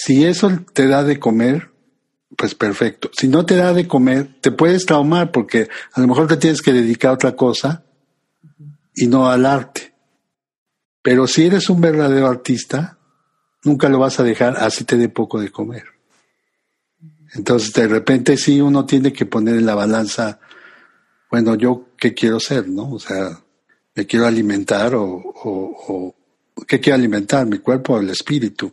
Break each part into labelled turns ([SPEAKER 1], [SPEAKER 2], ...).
[SPEAKER 1] Si eso te da de comer, pues perfecto. Si no te da de comer, te puedes traumar porque a lo mejor te tienes que dedicar a otra cosa y no al arte. Pero si eres un verdadero artista, nunca lo vas a dejar así te dé poco de comer. Entonces, de repente sí uno tiene que poner en la balanza, bueno, yo qué quiero ser, ¿no? O sea, me quiero alimentar o, o, qué quiero alimentar, mi cuerpo o el espíritu.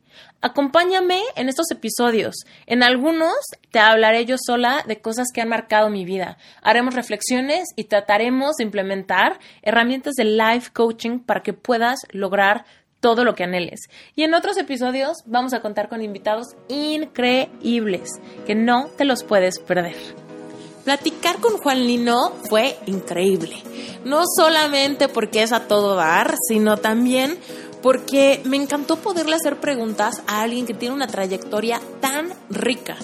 [SPEAKER 2] Acompáñame en estos episodios. En algunos te hablaré yo sola de cosas que han marcado mi vida. Haremos reflexiones y trataremos de implementar herramientas de life coaching para que puedas lograr todo lo que anheles. Y en otros episodios vamos a contar con invitados increíbles que no te los puedes perder. Platicar con Juan Lino fue increíble. No solamente porque es a todo dar, sino también porque me encantó poderle hacer preguntas a alguien que tiene una trayectoria tan rica.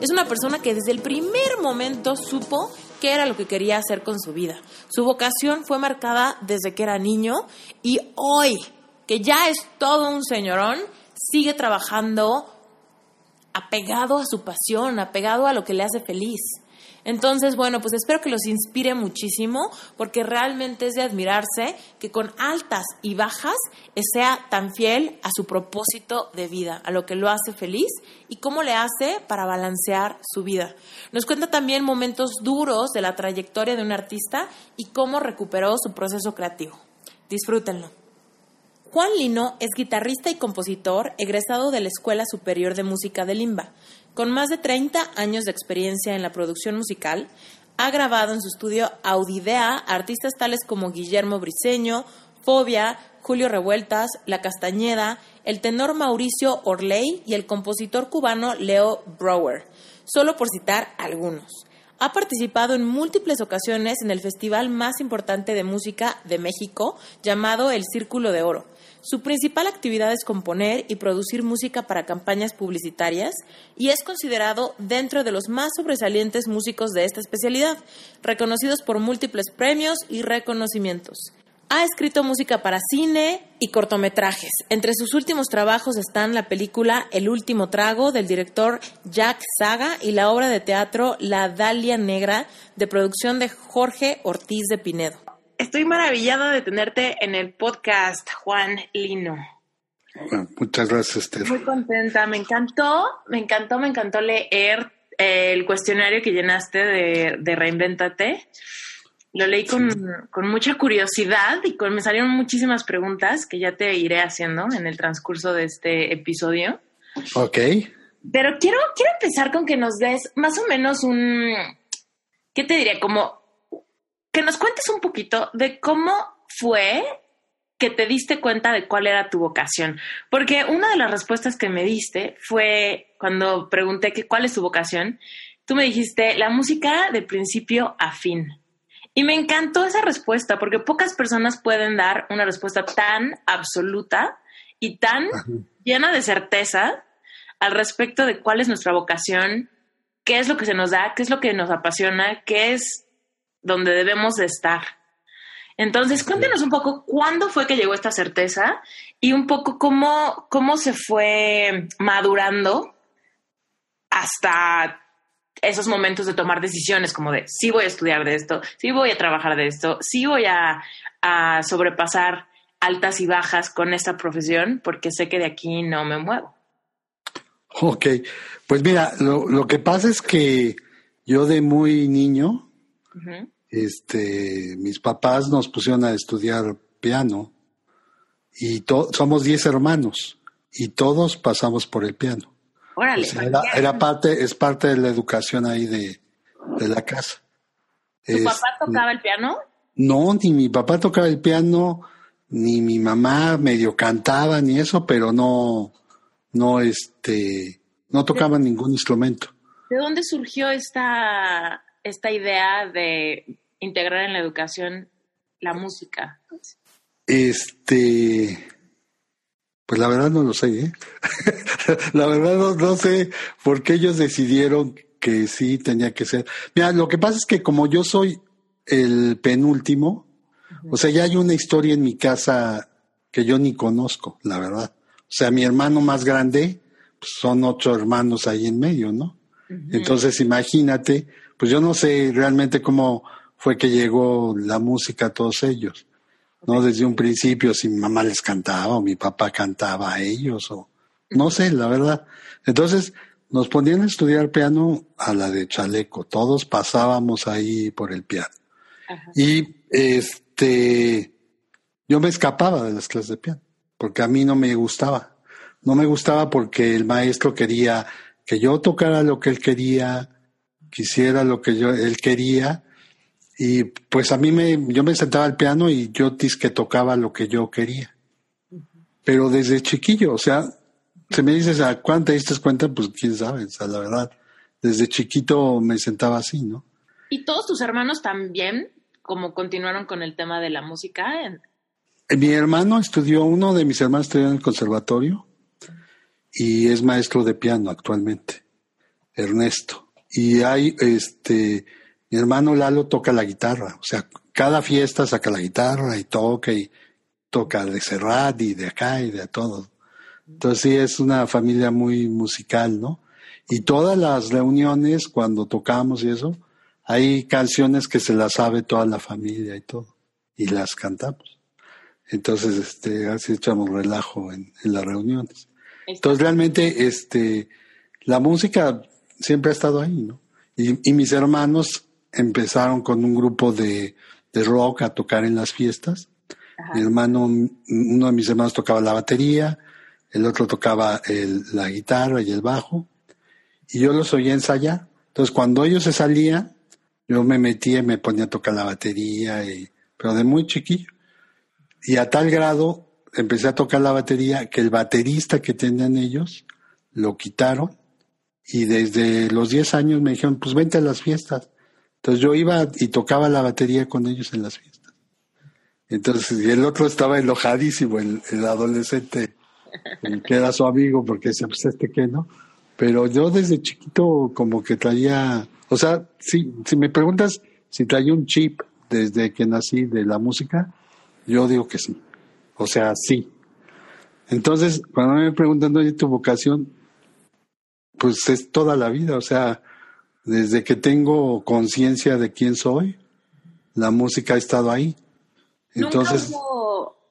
[SPEAKER 2] Es una persona que desde el primer momento supo qué era lo que quería hacer con su vida. Su vocación fue marcada desde que era niño y hoy, que ya es todo un señorón, sigue trabajando apegado a su pasión, apegado a lo que le hace feliz. Entonces, bueno, pues espero que los inspire muchísimo porque realmente es de admirarse que con altas y bajas sea tan fiel a su propósito de vida, a lo que lo hace feliz y cómo le hace para balancear su vida. Nos cuenta también momentos duros de la trayectoria de un artista y cómo recuperó su proceso creativo. Disfrútenlo. Juan Lino es guitarrista y compositor egresado de la Escuela Superior de Música de Limba. Con más de 30 años de experiencia en la producción musical, ha grabado en su estudio Audidea artistas tales como Guillermo Briceño, Fobia, Julio Revueltas, La Castañeda, el tenor Mauricio Orley y el compositor cubano Leo Brower, solo por citar algunos. Ha participado en múltiples ocasiones en el festival más importante de música de México, llamado el Círculo de Oro, su principal actividad es componer y producir música para campañas publicitarias y es considerado dentro de los más sobresalientes músicos de esta especialidad, reconocidos por múltiples premios y reconocimientos. Ha escrito música para cine y cortometrajes. Entre sus últimos trabajos están la película El último trago del director Jack Saga y la obra de teatro La Dalia Negra de producción de Jorge Ortiz de Pinedo. Estoy maravillada de tenerte en el podcast, Juan Lino.
[SPEAKER 1] muchas gracias, Esther.
[SPEAKER 2] Muy contenta, me encantó, me encantó, me encantó leer eh, el cuestionario que llenaste de, de Reinvéntate. Lo leí con, con, mucha curiosidad y con, me salieron muchísimas preguntas que ya te iré haciendo en el transcurso de este episodio.
[SPEAKER 1] Ok.
[SPEAKER 2] Pero quiero, quiero empezar con que nos des más o menos un, ¿qué te diría? Como que nos cuentes un poquito de cómo fue que te diste cuenta de cuál era tu vocación. Porque una de las respuestas que me diste fue cuando pregunté que cuál es tu vocación, tú me dijiste la música de principio a fin. Y me encantó esa respuesta porque pocas personas pueden dar una respuesta tan absoluta y tan llena de certeza al respecto de cuál es nuestra vocación, qué es lo que se nos da, qué es lo que nos apasiona, qué es donde debemos de estar. Entonces, cuéntenos un poco cuándo fue que llegó esta certeza y un poco cómo, cómo se fue madurando hasta esos momentos de tomar decisiones como de sí voy a estudiar de esto, sí voy a trabajar de esto, sí voy a, sobrepasar altas y bajas con esta profesión porque sé que de aquí no me muevo.
[SPEAKER 1] Ok, pues mira, lo, que pasa es que yo de muy niño, este, mis papás nos pusieron a estudiar piano y somos 10 hermanos y todos pasamos por el piano.
[SPEAKER 2] Órale,
[SPEAKER 1] era, parte, es parte de la educación ahí de, la casa.
[SPEAKER 2] ¿Tu papá tocaba el piano?
[SPEAKER 1] No, ni mi papá tocaba el piano, ni mi mamá medio cantaba, ni eso, pero no, no, este, no tocaba ningún instrumento.
[SPEAKER 2] ¿De dónde surgió esta, esta idea de integrar en la educación la música?
[SPEAKER 1] Este, pues la verdad no lo sé, ¿eh? la verdad no, no, sé por qué ellos decidieron que sí tenía que ser. Mira, lo que pasa es que como yo soy el penúltimo, o sea, ya hay una historia en mi casa que yo ni conozco, la verdad. O sea, mi hermano más grande, pues son ocho hermanos ahí en medio, ¿no? Entonces, imagínate, pues yo no sé realmente cómo fue que llegó la música a todos ellos. ¿no? Desde un principio, si mi mamá les cantaba o mi papá cantaba a ellos, o no sé, la verdad. Entonces, nos ponían a estudiar piano a la de chaleco, todos pasábamos ahí por el piano. Y este, yo me escapaba de las clases de piano, porque a mí no me gustaba. No me gustaba porque el maestro quería que yo tocara lo que él quería, quisiera lo que yo, él quería, y pues a mí me, yo me sentaba al piano y yo que tocaba lo que yo quería. Pero desde chiquillo, o sea, se me dices a cuánto te diste cuenta, pues quién sabe, o sea, la verdad, desde chiquito me sentaba así, ¿no?
[SPEAKER 2] ¿Y todos tus hermanos también, como continuaron con el tema de la música?
[SPEAKER 1] Eh, mi hermano estudió, uno de mis hermanos estudió en el conservatorio y es maestro de piano actualmente, Ernesto. Y hay, este, mi hermano Lalo toca la guitarra, o sea, cada fiesta saca la guitarra y toca y toca de Serrat y de acá y de todo. Entonces sí, es una familia muy musical, ¿no? Y todas las reuniones, cuando tocamos y eso, hay canciones que se las sabe toda la familia y todo, y las cantamos. Entonces, este, así echamos relajo en, las reuniones. Entonces, realmente, este, la música siempre ha estado ahí, ¿no? Y, y mis hermanos empezaron con un grupo de, rock a tocar en las fiestas. Mi hermano, uno de mis hermanos tocaba la batería, el otro tocaba la guitarra y el bajo, y yo los oía ensayar. Entonces, cuando ellos se salían, yo me metía y me ponía a tocar la batería, y, pero de muy chiquillo. Y a tal grado empecé a tocar la batería que el baterista que tenían ellos lo quitaron y desde los 10 años me dijeron, pues vente a las fiestas. Entonces yo iba y tocaba la batería con ellos en las fiestas. Entonces, y el otro estaba enojadísimo, el, adolescente, que era su amigo, porque decía, pues este que no. Pero yo desde chiquito como que traía, o sea, si, si me preguntas si traía un chip desde que nací de la música, yo digo que sí. O sea, sí. Entonces, cuando me preguntan, oye, tu vocación, pues es toda la vida, o sea, desde que tengo conciencia de quién soy, la música ha estado ahí. Entonces,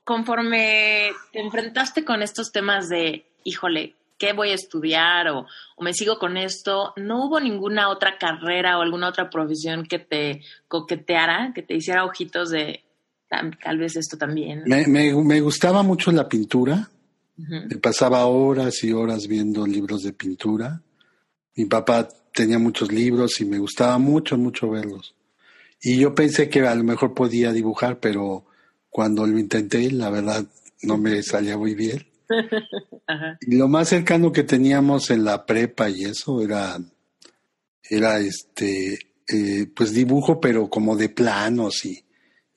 [SPEAKER 2] conforme te enfrentaste con estos temas de, híjole, ¿qué voy a estudiar o, me sigo con esto? ¿No hubo ninguna otra carrera o alguna otra profesión que te coqueteara, que te hiciera ojitos de tal, vez esto también?
[SPEAKER 1] Me, me, gustaba mucho la pintura. Me pasaba horas y horas viendo libros de pintura. Mi papá tenía muchos libros y me gustaba mucho, mucho verlos. Y yo pensé que a lo mejor podía dibujar, pero cuando lo intenté, la verdad, no me salía muy bien. Y lo más cercano que teníamos en la prepa y eso era, era este, eh, pues dibujo, pero como de planos y,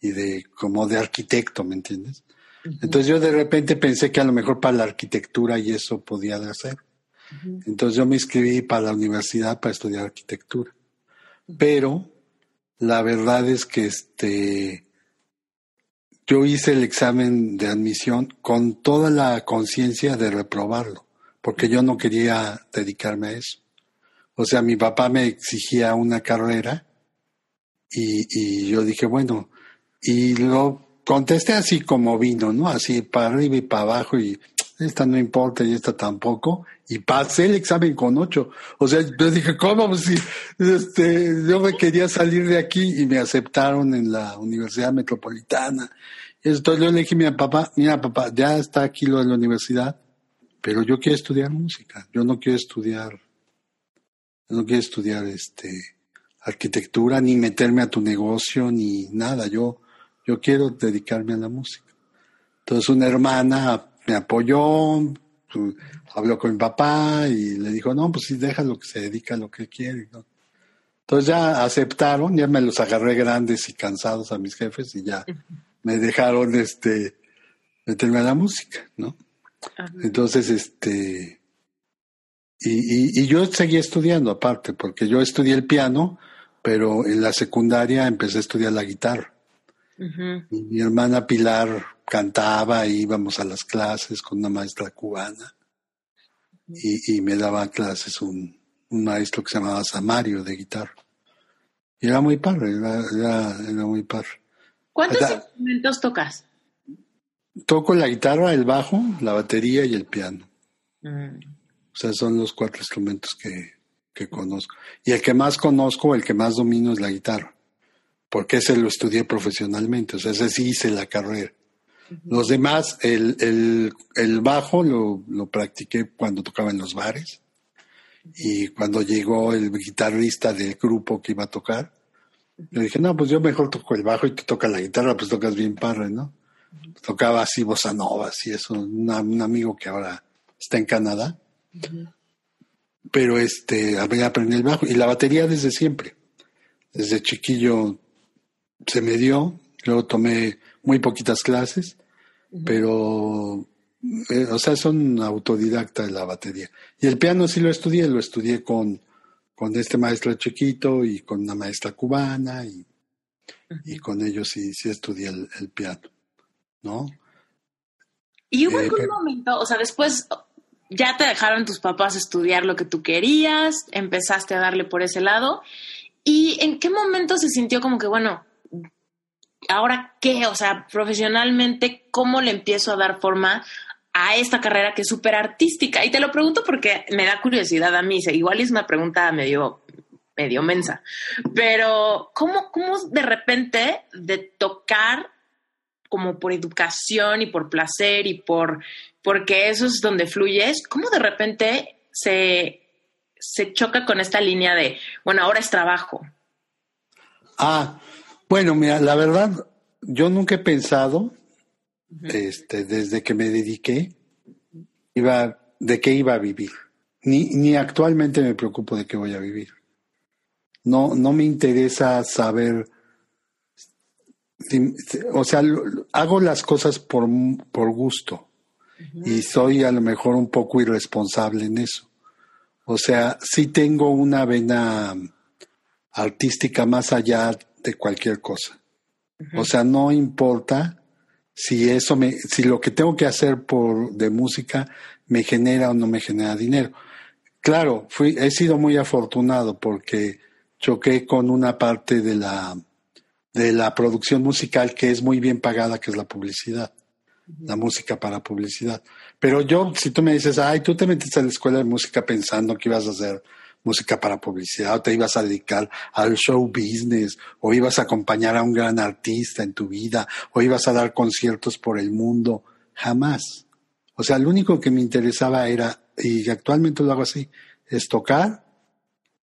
[SPEAKER 1] y de, como de arquitecto, ¿me entiendes? Entonces yo de repente pensé que a lo mejor para la arquitectura y eso podía hacer. Entonces yo me inscribí para la universidad para estudiar arquitectura. Pero la verdad es que este, yo hice el examen de admisión con toda la conciencia de reprobarlo, porque yo no quería dedicarme a eso. O sea, mi papá me exigía una carrera y, y yo dije, bueno, y lo contesté así como vino, ¿no? Así para arriba y para abajo y esta no importa y esta tampoco, y pasé el examen con ocho. O sea, yo dije, ¿cómo? Pues si este, yo me quería salir de aquí y me aceptaron en la Universidad Metropolitana. Entonces yo le dije a mi papá, mira papá, ya está aquí lo de la universidad, pero yo quiero estudiar música, yo no quiero estudiar, no quiero estudiar este arquitectura, ni meterme a tu negocio, ni nada, yo, yo quiero dedicarme a la música. Entonces una hermana me apoyó, habló con mi papá y le dijo, no, pues sí, déjalo que se dedica a lo que quiere. Entonces ya aceptaron, ya me los agarré grandes y cansados a mis jefes y ya me dejaron este meterme a la música, ¿no? Entonces, este, y, y, yo seguí estudiando aparte, porque yo estudié el piano, pero en la secundaria empecé a estudiar la guitarra. mi hermana Pilar cantaba, íbamos a las clases con una maestra cubana y, y, me daba clases un, un, maestro que se llamaba Samario de guitarra. Y era muy padre, era, era, muy padre.
[SPEAKER 2] ¿Cuántos instrumentos tocas?
[SPEAKER 1] Toco la guitarra, el bajo, la batería y el piano. Mm. O sea, son los cuatro instrumentos que, que conozco. Y el que más conozco, el que más domino es la guitarra, porque ese lo estudié profesionalmente, o sea, ese sí hice la carrera. Los demás, el, el, el bajo lo, lo, practiqué cuando tocaba en los bares y cuando llegó el guitarrista del grupo que iba a tocar, le dije, no, pues yo mejor toco el bajo y tú tocas la guitarra, pues tocas bien parre, ¿no? Tocaba así bossa nova, y eso, un amigo que ahora está en Canadá. Pero este, aprendí el bajo y la batería desde siempre. Desde chiquillo se me dio, luego tomé muy poquitas clases, pero, eh, o sea, son autodidacta de la batería. Y el piano sí lo estudié, lo estudié con, con este maestro chiquito y con una maestra cubana y, y con ellos sí, sí estudié el, piano, ¿no?
[SPEAKER 2] Y hubo eh, algún momento, o sea, después ya te dejaron tus papás estudiar lo que tú querías, empezaste a darle por ese lado. ¿Y en qué momento se sintió como que, bueno, ahora qué? O sea, profesionalmente, ¿cómo le empiezo a dar forma a esta carrera que es súper artística? Y te lo pregunto porque me da curiosidad a mí. Igual es una pregunta medio, medio mensa. Pero, ¿cómo, cómo de repente de tocar como por educación y por placer y por porque eso es donde fluyes, ¿cómo de repente se, se choca con esta línea de, bueno, ahora es trabajo?
[SPEAKER 1] Ah, bueno, mira, la verdad, yo nunca he pensado, este, desde que me dediqué, iba, de qué iba a vivir. Ni, ni actualmente me preocupo de qué voy a vivir. No, no me interesa saber o sea, hago las cosas por, por gusto y soy a lo mejor un poco irresponsable en eso. O sea, sí tengo una vena artística más allá de cualquier cosa. O sea, no importa si eso me, si lo que tengo que hacer por de música me genera o no me genera dinero. Claro, fui, he sido muy afortunado porque choqué con una parte de la de la producción musical que es muy bien pagada, que es la publicidad, la música para publicidad. Pero yo, si tú me dices, ay, tú te metiste a la escuela de música pensando que ibas a hacer música para publicidad, o te ibas a dedicar al show business, o ibas a acompañar a un gran artista en tu vida, o ibas a dar conciertos por el mundo, jamás. O sea, lo único que me interesaba era, y actualmente lo hago así, es tocar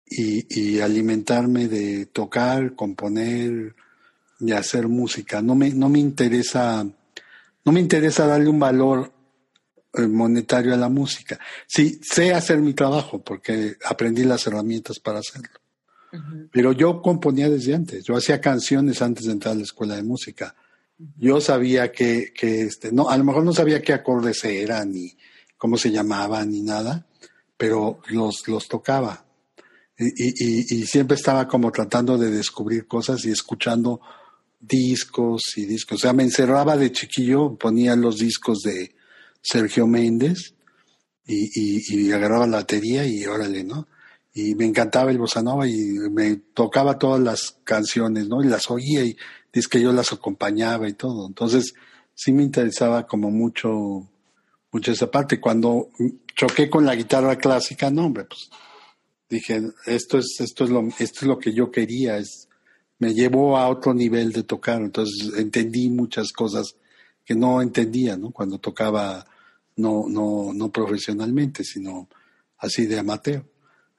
[SPEAKER 1] y, y alimentarme de tocar, componer, y hacer música. No me, no me interesa, no me interesa darle un valor monetario a la música. Sí, sé hacer mi trabajo porque aprendí las herramientas para hacerlo. Pero yo componía desde antes. Yo hacía canciones antes de entrar a la escuela de música. Yo sabía que, que este, no, a lo mejor no sabía qué acordes eran ni cómo se llamaban ni nada, pero los, los tocaba. Y, y, y, siempre estaba como tratando de descubrir cosas y escuchando discos y discos. O sea, me encerraba de chiquillo, ponía los discos de Sergio Méndez y, agarraba la batería y órale, ¿no? Y me encantaba el bossa nova y me tocaba todas las canciones, ¿no? Y las oía y dice que yo las acompañaba y todo. Entonces, sí me interesaba como mucho, mucho esa parte. Cuando choqué con la guitarra clásica, no, hombre, pues dije, esto es, esto es lo, esto es lo que yo quería, es, me llevó a otro nivel de tocar, entonces entendí muchas cosas que no entendía, ¿no? Cuando tocaba no, no, no profesionalmente, sino así de amateur.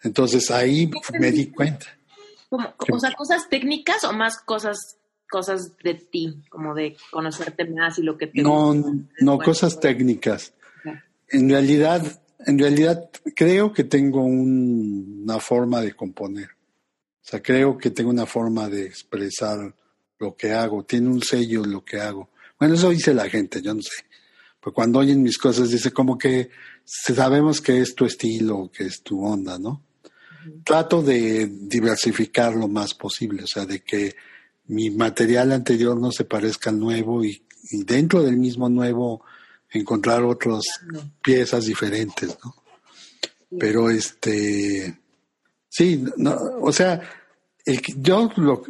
[SPEAKER 1] Entonces ahí me di cuenta.
[SPEAKER 2] o sea, cosas técnicas o más cosas cosas de ti, como de conocerte más y lo que te
[SPEAKER 1] No, no, cosas técnicas. En realidad, en realidad creo que tengo una forma de componer. O sea, creo que tengo una forma de expresar lo que hago. Tiene un sello lo que hago. Bueno, eso dice la gente, yo no sé. Pero cuando oyen mis cosas, dice como que sabemos que es tu estilo, que es tu onda, ¿no? Trato de diversificar lo más posible, o sea, de que mi material anterior no se parezca al nuevo y, dentro del mismo nuevo encontrar otras piezas diferentes, ¿no? Pero este, sí, no, o sea, el que, yo lo,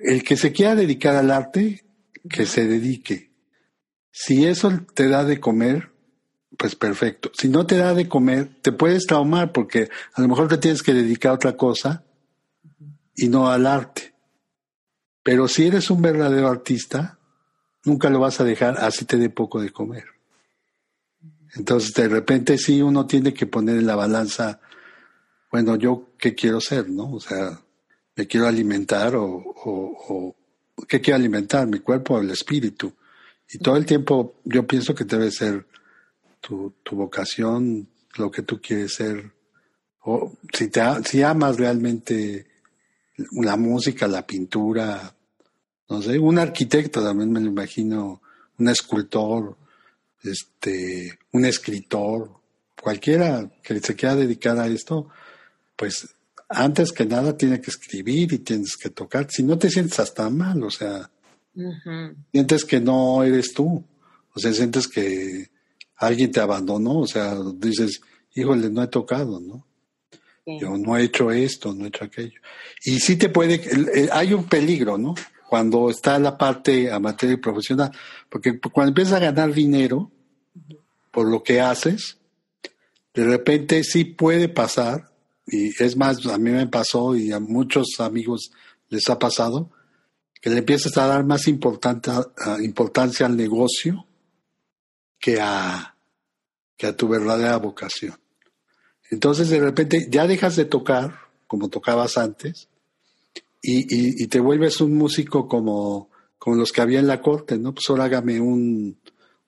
[SPEAKER 1] el que se quiera dedicar al arte, que se dedique. Si eso te da de comer, pues perfecto. Si no te da de comer, te puedes traumar porque a lo mejor te tienes que dedicar a otra cosa y no al arte. Pero si eres un verdadero artista, nunca lo vas a dejar así te dé poco de comer. Entonces, de repente sí uno tiene que poner en la balanza, bueno, yo qué quiero ser, ¿no? O sea, me quiero alimentar o, o, qué quiero alimentar, mi cuerpo o el espíritu. Y todo el tiempo yo pienso que debe ser tu, tu vocación, lo que tú quieres ser. O si, te, si amas realmente la música, la pintura, no sé, un arquitecto también me lo imagino, un escultor, este, un escritor, cualquiera que se quiera dedicar a esto, pues antes que nada tiene que escribir y tienes que tocar. Si no te sientes hasta mal, o sea, sientes que no eres tú, o sea, sientes que alguien te abandonó, o sea, dices, híjole, no he tocado, ¿no? Yo no he hecho esto, no he hecho aquello. Y sí te puede, hay un peligro, ¿no? Cuando está la parte amateur y profesional, porque cuando empiezas a ganar dinero por lo que haces, de repente sí puede pasar, y es más, a mí me pasó y a muchos amigos les ha pasado, que le empiezas a dar más importancia al negocio que a, que a tu verdadera vocación. Entonces de repente ya dejas de tocar como tocabas antes y, y, te vuelves un músico como, como los que había en la corte, ¿no? Pues ahora hágame un,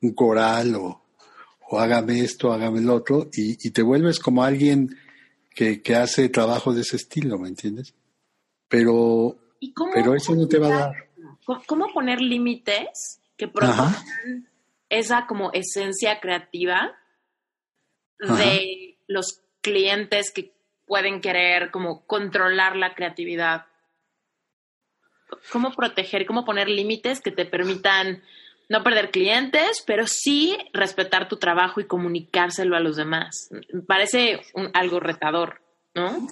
[SPEAKER 1] un coral o, o, hágame esto, hágame el otro y, y te vuelves como alguien que, que, hace trabajo de ese estilo, ¿me entiendes? Pero, pero eso no te va a dar.
[SPEAKER 2] ¿Cómo poner límites que protejan esa como esencia creativa de los clientes que pueden querer como controlar la creatividad. ¿Cómo proteger, cómo poner límites que te permitan no perder clientes, pero sí respetar tu trabajo y comunicárselo a los demás? Parece algo retador, ¿no?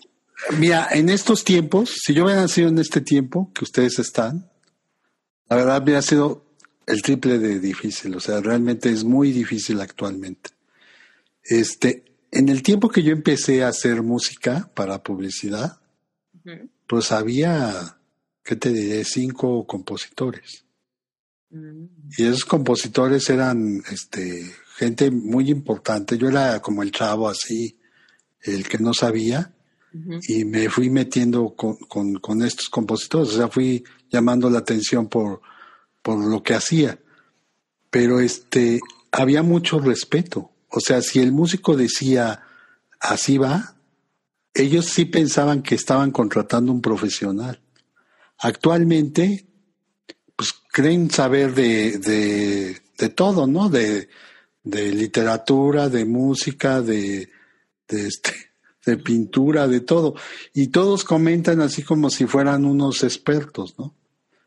[SPEAKER 1] Mira, en estos tiempos, si yo hubiera nacido en este tiempo que ustedes están, la verdad hubiera sido el triple de difícil, o sea, realmente es muy difícil actualmente. Este, en el tiempo que yo empecé a hacer música para publicidad, pues había, ¿qué te diré? Cinco compositores. Mm. Y esos compositores eran este, gente muy importante. Yo era como el chavo así, el que no sabía, y me fui metiendo con, con, estos compositores. O sea, fui llamando la atención por, por lo que hacía. Pero este, había mucho respeto. O sea, si el músico decía así va, ellos sí pensaban que estaban contratando un profesional. Actualmente, pues creen saber de, de, de todo, ¿no? De, de, literatura, de música, de, de, este, de pintura, de todo. Y todos comentan así como si fueran unos expertos, ¿no?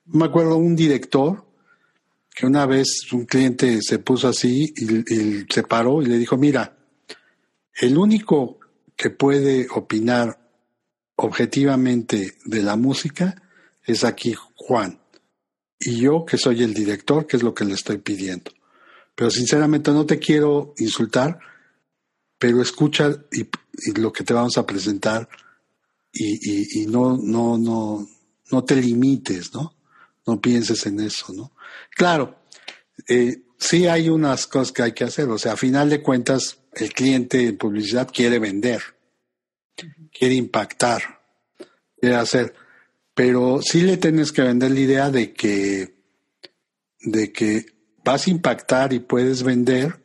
[SPEAKER 1] Me acuerdo un director que una vez un cliente se puso así y, se paró y le dijo, mira, el único que puede opinar objetivamente de la música es aquí Juan. Y yo, que soy el director, que es lo que le estoy pidiendo. Pero sinceramente no te quiero insultar, pero escucha y, lo que te vamos a presentar y, no, no, no, no te limites, ¿no? No pienses en eso, ¿no? Claro, eh, sí hay unas cosas que hay que hacer. O sea, a final de cuentas, el cliente en publicidad quiere vender, quiere impactar, quiere hacer. Pero sí le tienes que vender la idea de que, de que vas a impactar y puedes vender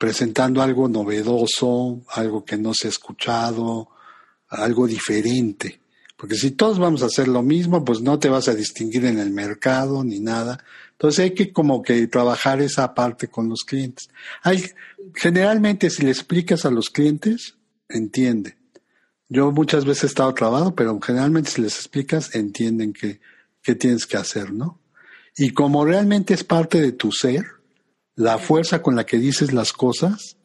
[SPEAKER 1] presentando algo novedoso, algo que no se ha escuchado, algo diferente. Porque si todos vamos a hacer lo mismo, pues no te vas a distinguir en el mercado ni nada. Entonces hay que como que trabajar esa parte con los clientes. Hay, generalmente si le explicas a los clientes, entiende. Yo muchas veces he estado trabado, pero generalmente si les explicas, entienden qué que tienes que hacer, ¿no? Y como realmente es parte de tu ser, la fuerza con la que dices las cosas,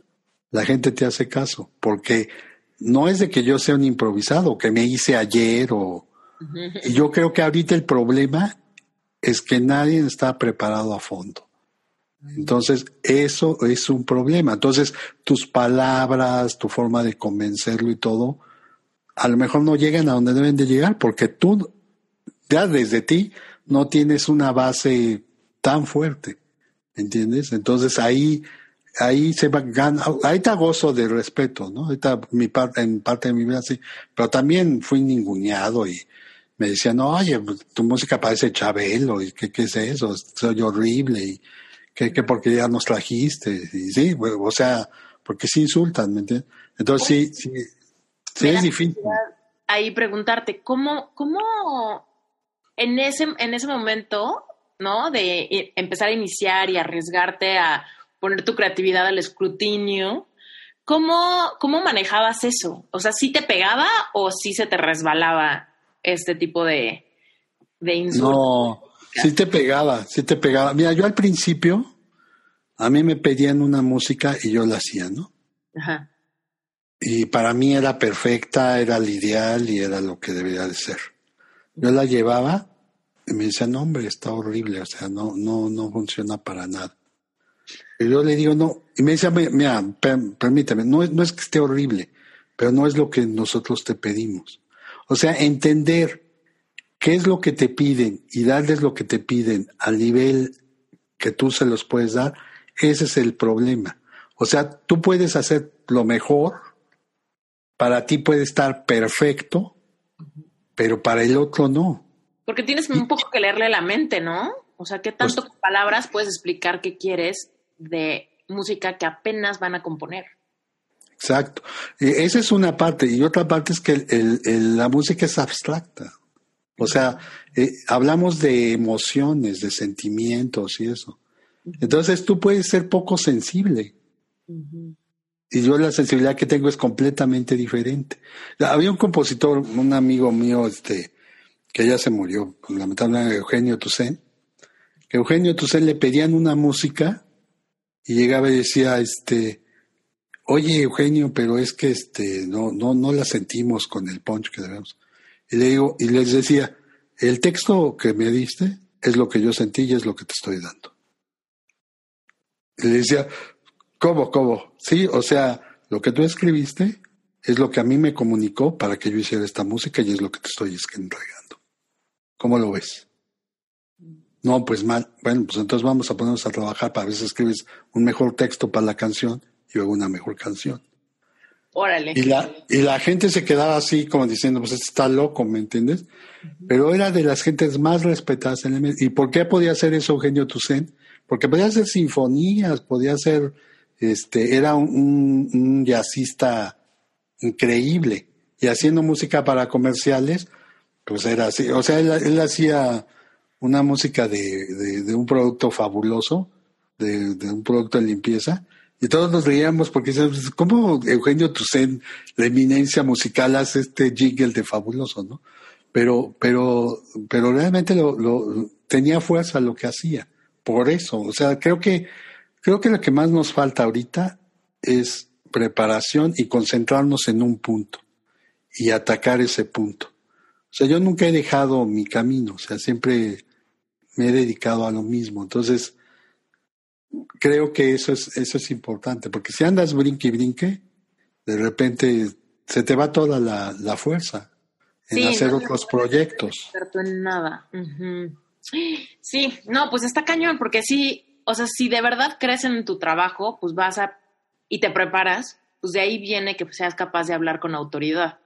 [SPEAKER 1] la gente te hace caso, porque no es de que yo sea un improvisado, que me hice ayer o... Y yo creo que ahorita el problema es que nadie está preparado a fondo. Entonces, eso es un problema. Entonces, tus palabras, tu forma de convencerlo y todo, a lo mejor no llegan a donde deben de llegar porque tú, ya desde ti, no tienes una base tan fuerte. ¿Entiendes? Entonces ahí ahí se va ahí está gozo de respeto, ¿no? Ahí está mi parte, en parte de mi vida sí, pero también fui ninguneado y me decían, oye, pues, tu música parece Chabelo, y qué, qué es eso, soy horrible, y qué, qué ya nos trajiste, y sí, o sea, porque sí insultan, ¿me entiendes? Entonces sí, sí, sí es difícil.
[SPEAKER 2] Ahí preguntarte, ¿cómo, cómo en ese, en ese momento, ¿no? De empezar a iniciar y arriesgarte a poner tu creatividad al escrutinio, ¿cómo, cómo manejabas eso? O sea, ¿sí te pegaba o sí se te resbalaba este tipo de, de insultos?
[SPEAKER 1] No, sí te pegaba, sí te pegaba. Mira, yo al principio, a mí me pedían una música y yo la hacía, ¿no? Ajá. Y para mí era perfecta, era el ideal y era lo que debería de ser. Yo la llevaba me decía, no, hombre, está horrible, o sea, no, no, no funciona para nada. Y yo le digo, no. Y me dice, mira, permíteme, no, no es que esté horrible, pero no es lo que nosotros te pedimos. O sea, entender qué es lo que te piden y darles lo que te piden al nivel que tú se los puedes dar, ese es el problema. O sea, tú puedes hacer lo mejor, para ti puede estar perfecto, pero para el otro no.
[SPEAKER 2] Porque tienes un poco que leerle la mente, ¿no? O sea, ¿qué tanto pues palabras puedes explicar qué quieres de música que apenas van a componer?
[SPEAKER 1] Exacto. Esa es una parte. Y otra parte es que la música es abstracta. O sea, eh, hablamos de emociones, de sentimientos y eso. Entonces tú puedes ser poco sensible. Y yo la sensibilidad que tengo es completamente diferente. Había un compositor, un amigo mío, este, que ya se murió, lamentablemente Eugenio Toussaint, que Eugenio Toussaint le pedían una música y llegaba y decía, este, oye Eugenio, pero es que este, no, no, no la sentimos con el punch que debemos. Y le digo, y les decía, el texto que me diste es lo que yo sentí y es lo que te estoy dando. Y le decía, ¿cómo, cómo? Sí, o sea, lo que tú escribiste es lo que a mí me comunicó para que yo hiciera esta música y es lo que te estoy entregando. ¿Cómo lo ves? No, pues mal. Bueno, pues entonces vamos a ponernos a trabajar para ver si escribes un mejor texto para la canción y luego una mejor canción.
[SPEAKER 2] Órale.
[SPEAKER 1] Y la, y la gente se quedaba así como diciendo, pues este está loco, ¿me entiendes? Pero era de las gentes más respetadas en el medio. ¿Y por qué podía hacer eso Eugenio Toussaint? Porque podía hacer sinfonías, podía hacer, este, era un, un jazzista increíble. Y haciendo música para comerciales, pues era así. O sea, él, hacía una música de, de, un producto fabuloso, de, un producto de limpieza, y todos nos reíamos porque decíamos, ¿cómo Eugenio Toussaint, la eminencia musical, hace este jingle de fabuloso, no? Pero, pero, pero realmente lo, lo, tenía fuerza lo que hacía. Por eso, o sea, creo que, creo que lo que más nos falta ahorita es preparación y concentrarnos en un punto y atacar ese punto. O sea, yo nunca he dejado mi camino, o sea, siempre me he dedicado a lo mismo. Entonces, creo que eso es, eso es importante, porque si andas brinque y brinque, de repente se te va toda la, fuerza en hacer otros proyectos.
[SPEAKER 2] en nada. Sí, no, pues está cañón, porque sí, o sea, si de verdad crees en tu trabajo, pues vas a, y te preparas, pues de ahí viene que seas capaz de hablar con autoridad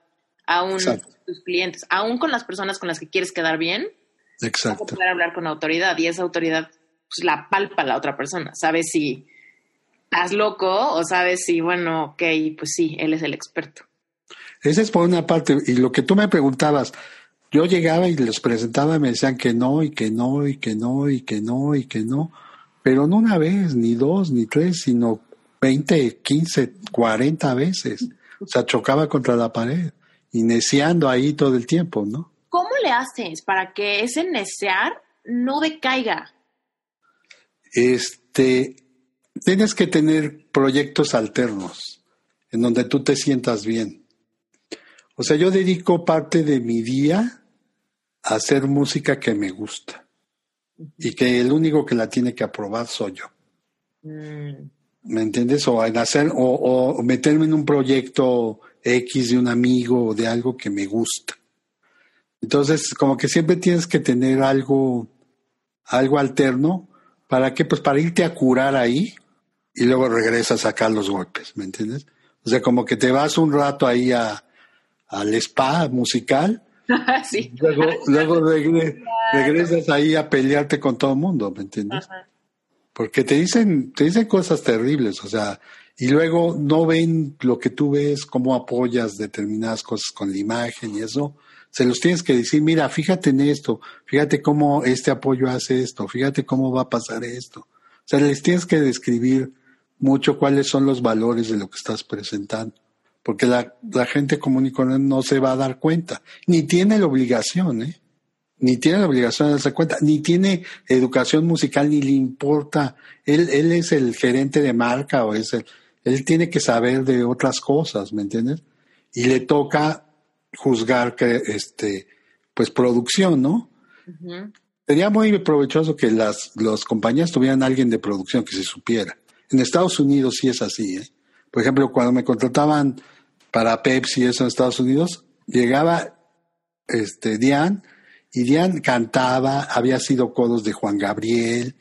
[SPEAKER 2] aún tus clientes, aún con las personas con las que quieres quedar bien,
[SPEAKER 1] Exacto.
[SPEAKER 2] Vas poder hablar con autoridad y esa autoridad pues, la palpa la otra persona, sabe si estás loco o sabes si, bueno, ok, pues sí, él es el experto.
[SPEAKER 1] Esa es por una parte. Y lo que tú me preguntabas, yo llegaba y les presentaba y me decían que no, y que no, y que no, y que no, y que no. Pero no una vez, ni dos, ni tres, sino 20, 15, 40 veces. O sea, chocaba contra la pared, iniciando ahí todo el tiempo, ¿no?
[SPEAKER 2] ¿Cómo le haces para que ese necear no decaiga?
[SPEAKER 1] Este, tienes que tener proyectos alternos en donde tú te sientas bien. O sea, yo dedico parte de mi día a hacer música que me gusta y que el único que la tiene que aprobar soy yo. Mm. ¿Me entiendes? O en hacer, o, o, meterme en un proyecto X de un amigo o de algo que me gusta. Entonces, como que siempre tienes que tener algo, algo alterno. ¿Para qué? Pues para irte a curar ahí y luego regresas a sacar los golpes, ¿me entiendes? O sea, como que te vas un rato ahí a, al spa musical.
[SPEAKER 2] sí.
[SPEAKER 1] Luego, luego regresas ahí a pelearte con todo el mundo, ¿me entiendes? Porque te dicen, te dicen cosas terribles, o sea, y luego no ven lo que tú ves, cómo apoyas determinadas cosas con la imagen y eso. Se los tienes que decir, mira, fíjate en esto, fíjate cómo este apoyo hace esto, fíjate cómo va a pasar esto. O sea, les tienes que describir mucho cuáles son los valores de lo que estás presentando porque la, gente común y corriente no se va a dar cuenta, ni tiene la obligación, ¿eh? ni tiene la obligación de darse cuenta, ni tiene educación musical, ni le importa. Él, él es el gerente de marca o es el, él tiene que saber de otras cosas, ¿me entiendes? Y le toca juzgar que, este, pues producción, ¿no? Sería muy provechoso que las, las compañías tuvieran alguien de producción que se supiera. En Estados Unidos sí es así, ¿eh? Por ejemplo, cuando me contrataban para Pepsi, eso en Estados Unidos, llegaba este, Diane y Diane cantaba, había sido codos de Juan Gabriel,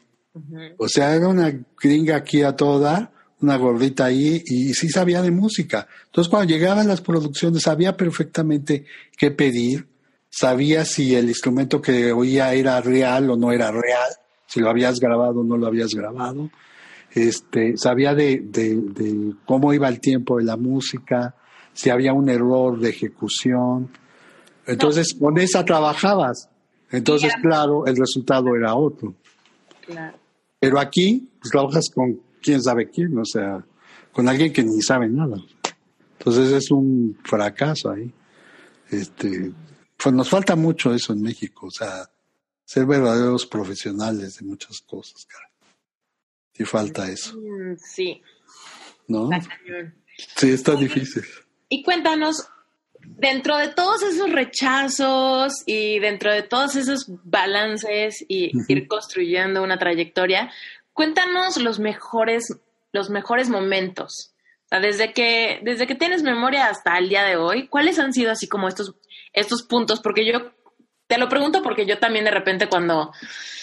[SPEAKER 1] o sea, era una gringa aquí a toda, una gordita ahí, y, sí sabía de música. Entonces, cuando llegaban las producciones, sabía perfectamente qué pedir, sabía si el instrumento que oía era real o no era real, si lo habías grabado o no lo habías grabado. Este, sabía de, de cómo iba el tiempo de la música, si había un error de ejecución. Entonces, con esa trabajabas. Entonces, claro, el resultado era otro. Pero aquí, pues trabajas con quién sabe quién, o sea, con alguien que ni sabe nada. Entonces es un fracaso ahí. Este, pues nos falta mucho eso en México, o sea, ser verdaderos profesionales de muchas cosas, cara. Sí falta eso.
[SPEAKER 2] Mm, sí.
[SPEAKER 1] ¿No? Sí, está difícil.
[SPEAKER 2] Y cuéntanos, dentro de todos esos rechazos y dentro de todos esos balances y ir construyendo una trayectoria, cuéntanos los mejores, los mejores momentos. Desde que, desde que tienes memoria hasta el día de hoy, ¿cuáles han sido así como estos, estos puntos? Porque yo te lo pregunto porque yo también de repente cuando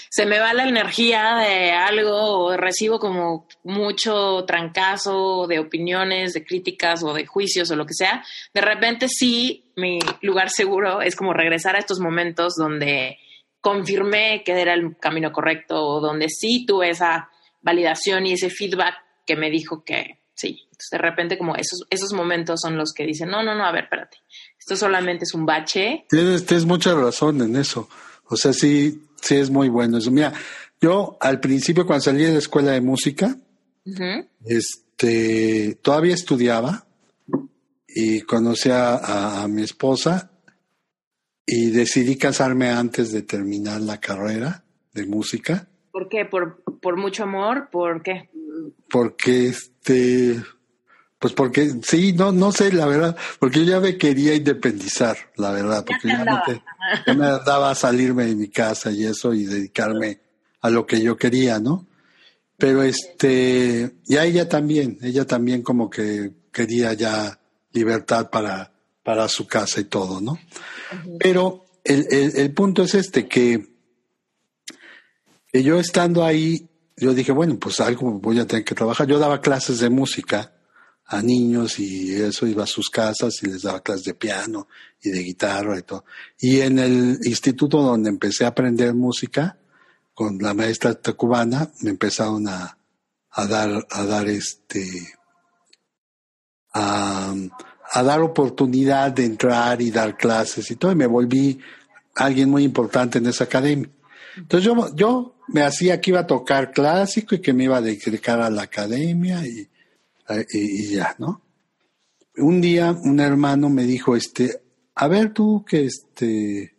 [SPEAKER 2] se me va la energía de algo o recibo como mucho trancazo de opiniones, de críticas o de juicios o lo que sea, de repente sí, mi lugar seguro es como regresar a estos momentos donde confirmé que era el camino correcto o donde sí tuve esa validación y ese feedback que me dijo que sí. Entonces de repente como esos, esos momentos son los que dicen, no, no, no, a ver, espérate, esto solamente es un bache.
[SPEAKER 1] Tienes, tienes mucha razón en eso. O sea, sí, Sí, es muy bueno eso. Mira, yo al principio cuando salí de la escuela de música, este, todavía estudiaba y conocí a, mi esposa y decidí casarme antes de terminar la carrera de música.
[SPEAKER 2] ¿Por qué? ¿Por, por mucho amor? ¿Por qué?
[SPEAKER 1] Porque este, pues porque sí, no, no sé, la verdad, porque yo ya me quería independizar, la verdad, porque ya, me, daba a salirme de mi casa y eso y dedicarme a lo que yo quería, ¿no? Pero este, y a ella también, ella también como que quería ya libertad para, para su casa y todo, ¿no? Pero el, el, punto es este, que, que yo estando ahí, yo dije, bueno, pues algo voy a tener que trabajar. Yo daba clases de música a niños y eso iba a sus casas y les daba clases de piano y de guitarra y todo. Y en el instituto donde empecé a aprender música con la maestra cubana me empezaron a, a dar, a dar este, a, a dar oportunidad de entrar y dar clases y todo, y me volví alguien muy importante en esa academia. Entonces yo, yo me hacía que iba a tocar clásico y que me iba a dedicar a la academia y, y, ya, ¿no? Un día un hermano me dijo, este, a ver tú que este,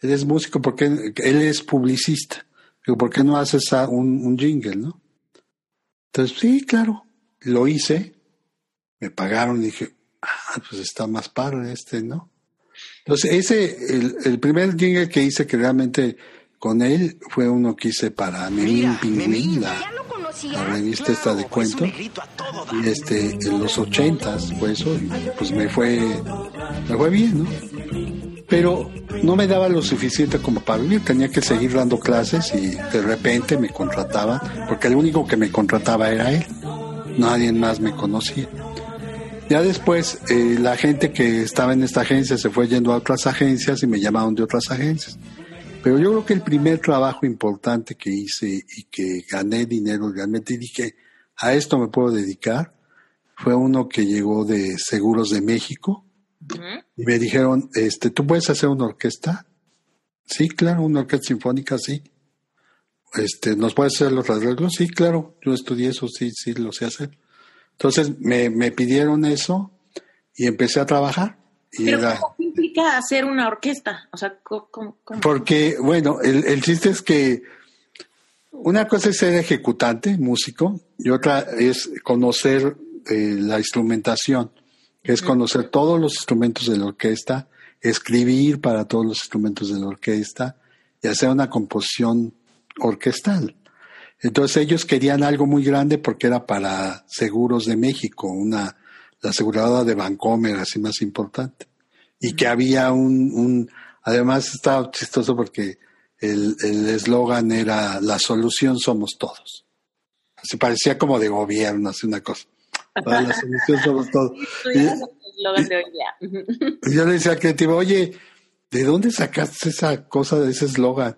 [SPEAKER 1] eres músico, porque él es publicista. Digo, ¿por qué no haces un, un jingle, no? Entonces, sí, claro, lo hice, me pagaron y dije, ah, pues está más padre este, ¿no? Entonces, ese, el, el primer jingle que hice que realmente con él fue uno que hice para Memín Pingüín, la, revista esta de pues cuento. Y este, en los ochentas fue eso, y pues me fue, me fue bien, ¿no? Pero no me daba lo suficiente como para vivir, tenía que seguir dando clases y de repente me contrataba, porque el único que me contrataba era él, nadie más me conocía. Ya después, eh, la gente que estaba en esta agencia se fue yendo a otras agencias y me llamaron de otras agencias. Pero yo creo que el primer trabajo importante que hice y que gané dinero realmente y dije, a esto me puedo dedicar, fue uno que llegó de Seguros de México. Y me dijeron, este, ¿tú puedes hacer una orquesta? Sí, claro, una orquesta sinfónica, sí. Este, ¿Nos puedes hacer los arreglos? Sí, claro, yo estudié eso, sí, sí, lo sé hacer. Entonces me, me pidieron eso y empecé a trabajar. Y
[SPEAKER 2] ¿Pero cómo implica hacer una orquesta? O sea, ¿cómo,
[SPEAKER 1] Porque, bueno, el, el chiste es que una cosa es ser ejecutante, músico, y otra es conocer eh, la instrumentación, que es conocer todos los instrumentos de la orquesta, escribir para todos los instrumentos de la orquesta y hacer una composición orquestal. Entonces ellos querían algo muy grande porque era para Seguros de México, una, la aseguradora de Bancomer, así más importante. Y que había un, un además estaba chistoso porque el eslogan era la solución somos todos. Así parecía como de gobierno, así una cosa. la solución somos todos. y, y yo le decía al creativo, oye, ¿de dónde sacaste esa cosa de ese eslogan?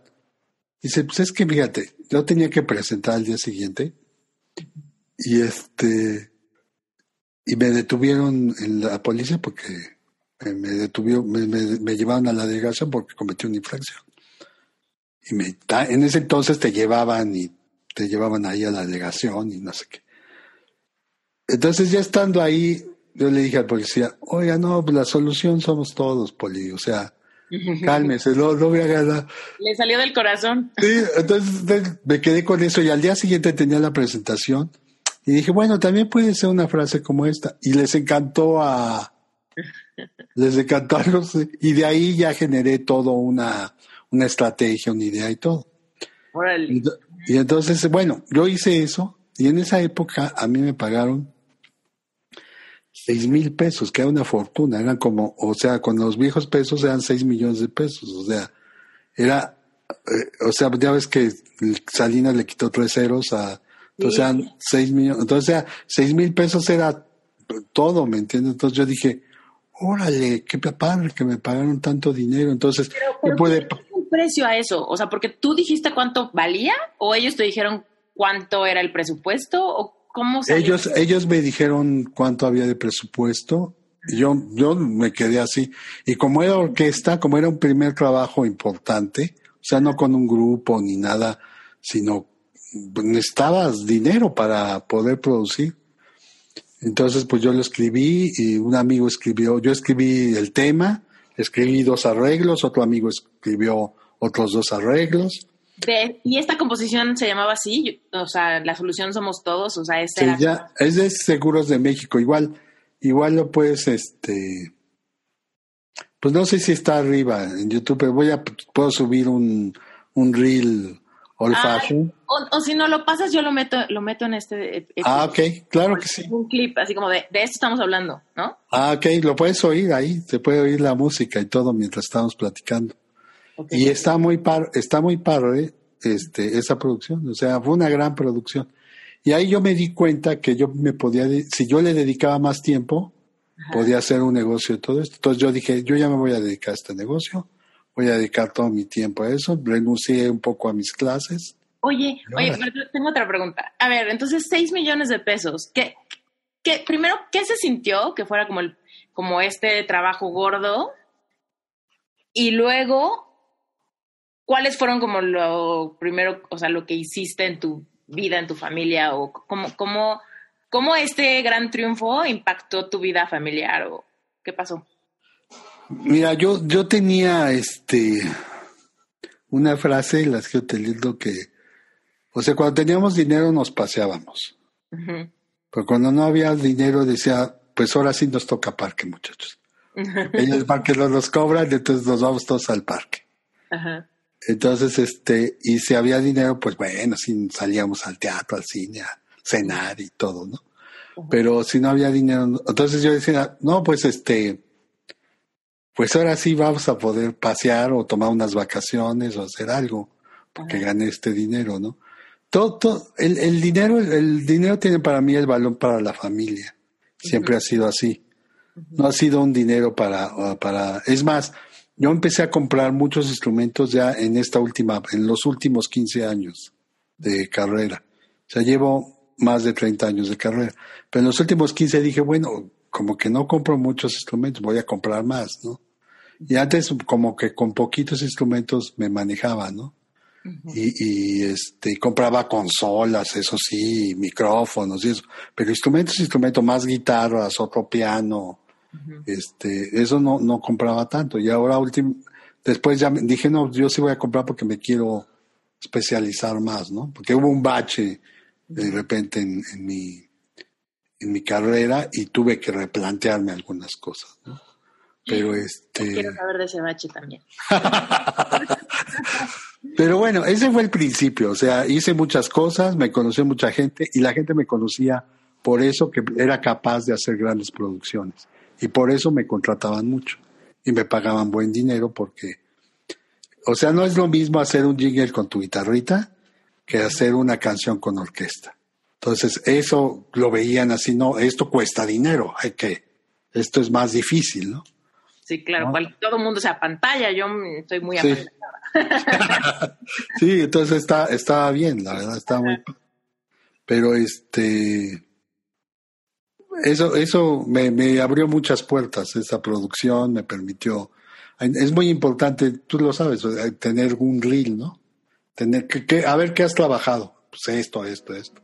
[SPEAKER 1] Dice, pues es que fíjate, yo tenía que presentar al día siguiente y este y me detuvieron en la policía porque me detuvieron, me, llevaron a la delegación porque cometí una infracción. Y me, en ese entonces te llevaban y te llevaban ahí a la delegación y no sé qué. Entonces ya estando ahí, yo le dije al policía, oiga, no, pues la solución somos todos, poli, o sea, Cálmese, no, no voy a ganar.
[SPEAKER 2] Le salió del corazón.
[SPEAKER 1] Sí, entonces me quedé con eso y al día siguiente tenía la presentación y dije, bueno, también puede ser una frase como esta. Y les encantó a... Les encantó a los... Y de ahí ya generé todo una, una estrategia, una idea y todo. Y, y entonces, bueno, yo hice eso y en esa época a mí me pagaron seis mil pesos, que era una fortuna, eran como, o sea, con los viejos pesos eran seis millones de pesos, o sea, era, eh, o sea, ya ves que Salinas le quitó tres ceros a, entonces eran seis millones, entonces, seis mil pesos era todo, ¿me entiendes? Entonces yo dije, órale, qué padre que me pagaron tanto dinero, entonces,
[SPEAKER 2] pero, puede... un precio a eso? O sea, porque tú dijiste cuánto valía o ellos te dijeron cuánto era el presupuesto o
[SPEAKER 1] ellos, ellos me dijeron cuánto había de presupuesto. Y yo, yo me quedé así. Y como era orquesta, como era un primer trabajo importante, o sea, no con un grupo ni nada, sino necesitabas dinero para poder producir. Entonces, pues yo lo escribí y un amigo escribió, yo escribí el tema, escribí dos arreglos, otro amigo escribió otros dos arreglos
[SPEAKER 2] ¿Y esta composición se llamaba así? O sea, la solución somos todos, o sea, es
[SPEAKER 1] ya, es de Seguros de México, igual, igual lo puedes, este, pues no sé si está arriba en YouTube, pero voy a, puedo subir un, un reel old fashion.
[SPEAKER 2] O, si no lo pasas, yo lo meto, lo meto en este.
[SPEAKER 1] este ah, ok, claro que sí.
[SPEAKER 2] Un clip, así como de, de esto estamos hablando, ¿no?
[SPEAKER 1] Ah, ok, lo puedes oír ahí, se puede oír la música y todo mientras estamos platicando. Y está muy par, está muy padre este, esa producción, o sea, fue una gran producción. Y ahí yo me di cuenta que yo me podía, si yo le dedicaba más tiempo, podía hacer un negocio de todo esto. Entonces yo dije, yo ya me voy a dedicar a este negocio, voy a dedicar todo mi tiempo a eso, renuncié un poco a mis clases
[SPEAKER 3] Oye, oye, tengo otra pregunta. A ver, entonces 6 millones de pesos. ¿Qué, qué, primero, ¿qué se sintió que fuera como, el, como este trabajo gordo? Y luego, ¿cuáles fueron como lo primero, o sea, lo que hiciste en tu vida, en tu familia? ¿O cómo, cómo, cómo este gran triunfo impactó tu vida familiar? ¿O qué pasó?
[SPEAKER 1] Mira, yo, yo tenía este una frase las que utilizo que, o sea, cuando teníamos dinero nos paseábamos. Pero cuando no había dinero decía, pues ahora sí nos toca parque, muchachos. Ellos el parque no nos cobran, entonces nos vamos todos al parque. Entonces, este, y si había dinero, pues bueno, sí salíamos al teatro, al cine, a cenar y todo, ¿no? Pero si no había dinero, entonces yo decía, no, pues este, pues ahora sí vamos a poder pasear o tomar unas vacaciones o hacer algo, porque gané este dinero, ¿no? Todo, el, el, dinero, el, dinero tiene para mí el valor para la familia. Siempre ha sido así. No ha sido un dinero para, para, es más, yo empecé a comprar muchos instrumentos ya en esta última, en los últimos 15 años de carrera. O sea, llevo más de 30 años de carrera. Pero en los últimos 15 dije, bueno, como que no compro muchos instrumentos, voy a comprar más, ¿no? Y antes como que con poquitos instrumentos me manejaba, ¿no? y, y, este compraba consolas, eso sí, micrófonos y eso, pero instrumentos, instrumentos, más guitarras, otro piano, este, eso no, no compraba tanto. Y ahora último, después ya dije, no, yo sí voy a comprar porque me quiero especializar más, ¿no? Porque hubo un bache de repente en, en mi en mi carrera y tuve que replantearme algunas cosas, ¿no? Pero este.
[SPEAKER 3] Quiero saber de ese bache también.
[SPEAKER 1] Pero bueno, ese fue el principio. O sea, hice muchas cosas, me conoció mucha gente y la gente me conocía por eso que era capaz de hacer grandes producciones. Y por eso me contrataban mucho. Y me pagaban buen dinero porque. O sea, no es lo mismo hacer un jingle con tu guitarrita que hacer una canción con orquesta. Entonces, eso lo veían así, no, esto cuesta dinero, hay que, esto es más difícil, ¿no?
[SPEAKER 3] Sí, claro, todo el mundo se pantalla, yo estoy muy
[SPEAKER 1] sí. sí, entonces está, estaba bien, la verdad, está muy... Pero este... Eso, eso me, abrió muchas puertas, esa producción me permitió... Es muy importante, tú lo sabes, tener un reel, ¿no? Tener que, a ver qué has trabajado. Pues esto, esto, esto.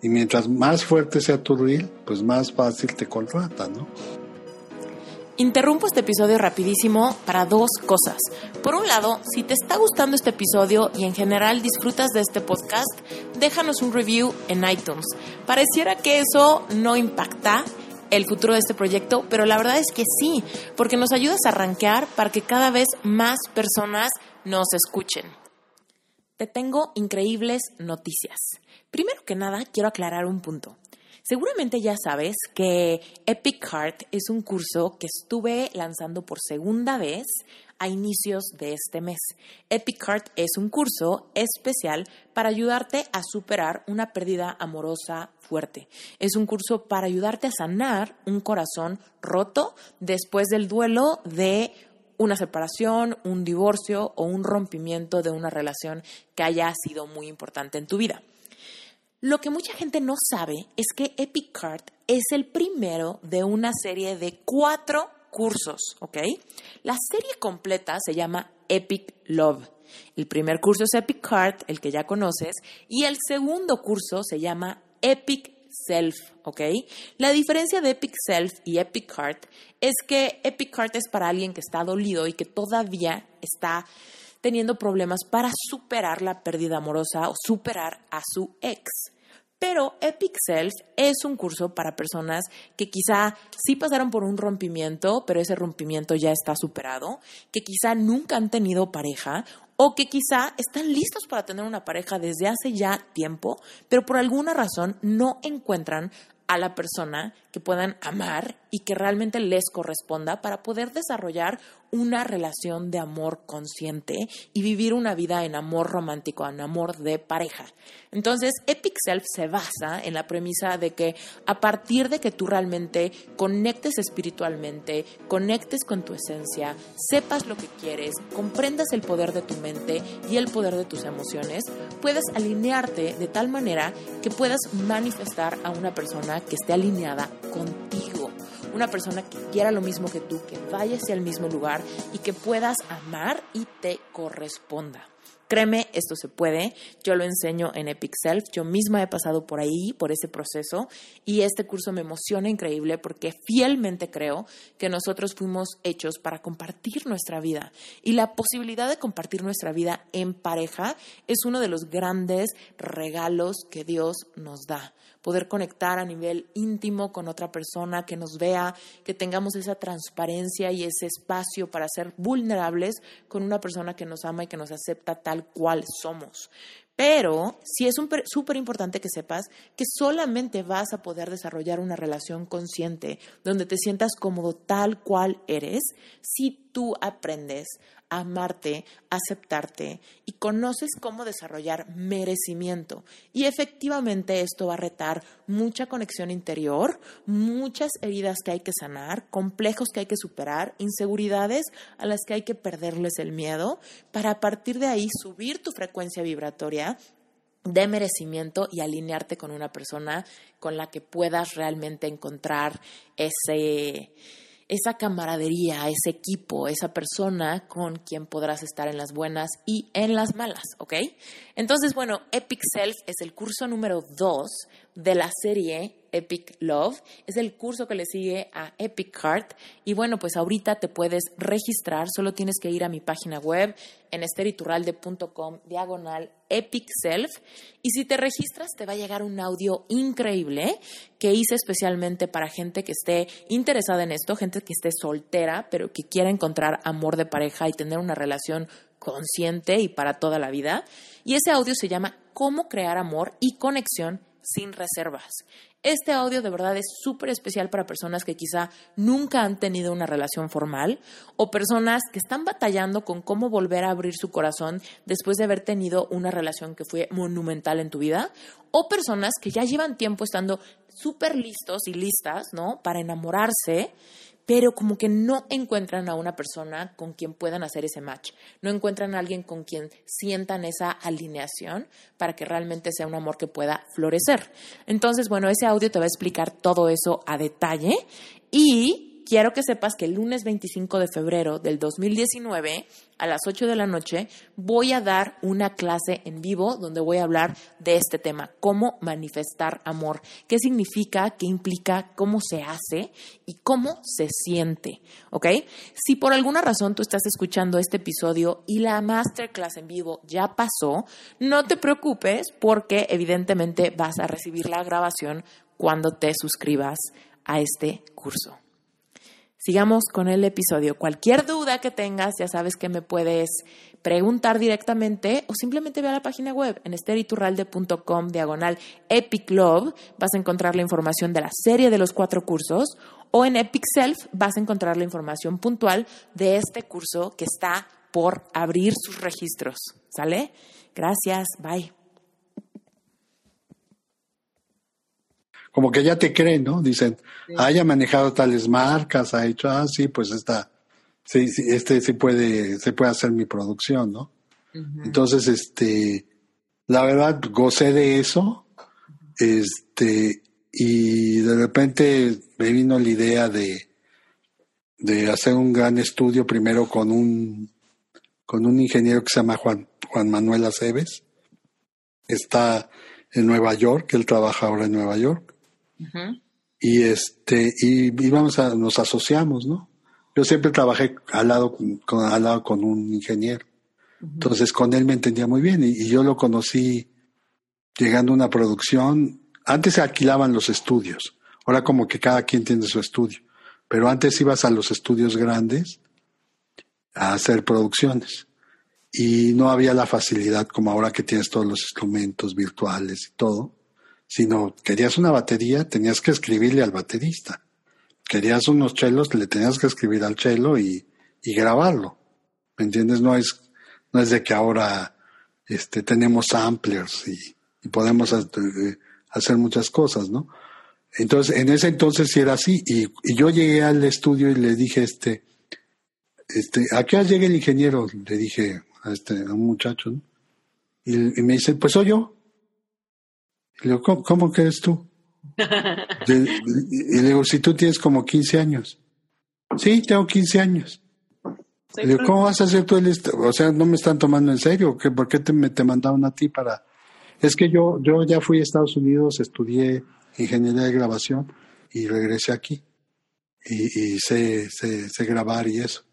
[SPEAKER 1] Y mientras más fuerte sea tu reel, pues más fácil te contratan, ¿no?
[SPEAKER 3] Interrumpo este episodio rapidísimo para dos cosas. Por un lado, si te está gustando este episodio y en general disfrutas de este podcast, déjanos un review en iTunes. Pareciera que eso no impacta el futuro de este proyecto, pero la verdad es que sí, porque nos ayudas a arranquear para que cada vez más personas nos escuchen. Te tengo increíbles noticias. Primero que nada, quiero aclarar un punto. Seguramente ya sabes que Epic Heart es un curso que estuve lanzando por segunda vez a inicios de este mes. Epic Heart es un curso especial para ayudarte a superar una pérdida amorosa fuerte. Es un curso para ayudarte a sanar un corazón roto después del duelo de una separación, un divorcio o un rompimiento de una relación que haya sido muy importante en tu vida. Lo que mucha gente no sabe es que Epic Card es el primero de una serie de cuatro cursos, ¿ok? La serie completa se llama Epic Love. El primer curso es Epic Card, el que ya conoces, y el segundo curso se llama Epic Self, ¿ok? La diferencia de Epic Self y Epic Heart es que Epic Heart es para alguien que está dolido y que todavía está teniendo problemas para superar la pérdida amorosa o superar a su ex. Pero Epic Self es un curso para personas que quizá sí pasaron por un rompimiento, pero ese rompimiento ya está superado, que quizá nunca han tenido pareja o que quizá están listos para tener una pareja desde hace ya tiempo, pero por alguna razón no encuentran a la persona que puedan amar y que realmente les corresponda para poder desarrollar una relación de amor consciente y vivir una vida en amor romántico, en amor de pareja. Entonces, Epic Self se basa en la premisa de que a partir de que tú realmente conectes espiritualmente, conectes con tu esencia, sepas lo que quieres, comprendas el poder de tu mente y el poder de tus emociones, puedes alinearte de tal manera que puedas manifestar a una persona que esté alineada contigo una persona que quiera lo mismo que tú, que vaya hacia el mismo lugar y que puedas amar y te corresponda. Créeme, esto se puede. Yo lo enseño en Epic Self. Yo misma he pasado por ahí, por ese proceso. Y este curso me emociona increíble porque fielmente creo que nosotros fuimos hechos para compartir nuestra vida. Y la posibilidad de compartir nuestra vida en pareja es uno de los grandes regalos que Dios nos da poder conectar a nivel íntimo con otra persona, que nos vea, que tengamos esa transparencia y ese espacio para ser vulnerables con una persona que nos ama y que nos acepta tal cual somos. Pero sí es súper importante que sepas que solamente vas a poder desarrollar una relación consciente donde te sientas cómodo tal cual eres si tú aprendes amarte, aceptarte y conoces cómo desarrollar merecimiento. Y efectivamente esto va a retar mucha conexión interior, muchas heridas que hay que sanar, complejos que hay que superar, inseguridades a las que hay que perderles el miedo, para a partir de ahí subir tu frecuencia vibratoria de merecimiento y alinearte con una persona con la que puedas realmente encontrar ese esa camaradería, ese equipo, esa persona con quien podrás estar en las buenas y en las malas, ¿ok? Entonces, bueno, Epic Self es el curso número 2 de la serie Epic Love. Es el curso que le sigue a Epic Heart. Y bueno, pues ahorita te puedes registrar. Solo tienes que ir a mi página web en esteriturralde.com diagonal Epic Self. Y si te registras, te va a llegar un audio increíble que hice especialmente para gente que esté interesada en esto, gente que esté soltera, pero que quiera encontrar amor de pareja y tener una relación consciente y para toda la vida. Y ese audio se llama Cómo crear amor y conexión sin reservas. Este audio de verdad es súper especial para personas que quizá nunca han tenido una relación formal o personas que están batallando con cómo volver a abrir su corazón después de haber tenido una relación que fue monumental en tu vida o personas que ya llevan tiempo estando súper listos y listas, ¿no? Para enamorarse pero como que no encuentran a una persona con quien puedan hacer ese match, no encuentran a alguien con quien sientan esa alineación para que realmente sea un amor que pueda florecer. Entonces, bueno, ese audio te va a explicar todo eso a detalle y quiero que sepas que el lunes 25 de febrero del 2019, a las 8 de la noche, voy a dar una clase en vivo donde voy a hablar de este tema, cómo manifestar amor, qué significa, qué implica, cómo se hace y cómo se siente, ¿ok? Si por alguna razón tú estás escuchando este episodio y la masterclass en vivo ya pasó, no te preocupes porque evidentemente vas a recibir la grabación cuando te suscribas a este curso. Sigamos con el episodio. Cualquier duda que tengas, ya sabes que me puedes preguntar directamente o simplemente ve a la página web en esteriturralde.com diagonal Epic Love. Vas a encontrar la información de la serie de los cuatro cursos o en Epic Self vas a encontrar la información puntual de este curso que está por abrir sus registros. ¿Sale? Gracias. Bye.
[SPEAKER 1] Como que ya te creen, ¿no? Dicen, haya manejado tales marcas, ha hecho, ah, sí, pues está, sí, sí, este sí puede, se puede hacer mi producción, ¿no? Entonces, este, la verdad, gocé de eso, este, y de repente me vino la idea de, de hacer un gran estudio primero con un, con un ingeniero que se llama Juan, Juan Manuel Aceves. Está en Nueva York, él trabaja ahora en Nueva York. Y este, y íbamos a, nos asociamos, ¿no? Yo siempre trabajé al lado con, al lado con un ingeniero. Entonces con él me entendía muy bien y, yo lo conocí llegando a una producción. Antes se alquilaban los estudios, ahora como que cada quien tiene su estudio, pero antes ibas a los estudios grandes a hacer producciones y no había la facilidad como ahora que tienes todos los instrumentos virtuales y todo sino querías una batería, tenías que escribirle al baterista. Querías unos chelos, le tenías que escribir al chelo y y grabarlo. ¿Me entiendes? No es, no es de que ahora este, tenemos samplers y, podemos eh, hacer muchas cosas, ¿no? Entonces, en ese entonces sí era así. Y, yo llegué al estudio y le dije, este, este, ¿a qué hora llega el ingeniero? Le dije a este, a un muchacho, ¿no? Y, me dice, pues soy yo. Le digo, ¿cómo, que eres tú? y le digo, si tú tienes como 15 años. Sí, tengo 15 años. le digo, ¿cómo vas a hacer tú el... O sea, no me están tomando en serio. ¿Por qué te, me, te mandaron a ti para...? Es que yo, yo ya fui a Estados Unidos, estudié ingeniería de grabación y regresé aquí. Y, y sé, sé, grabar y eso.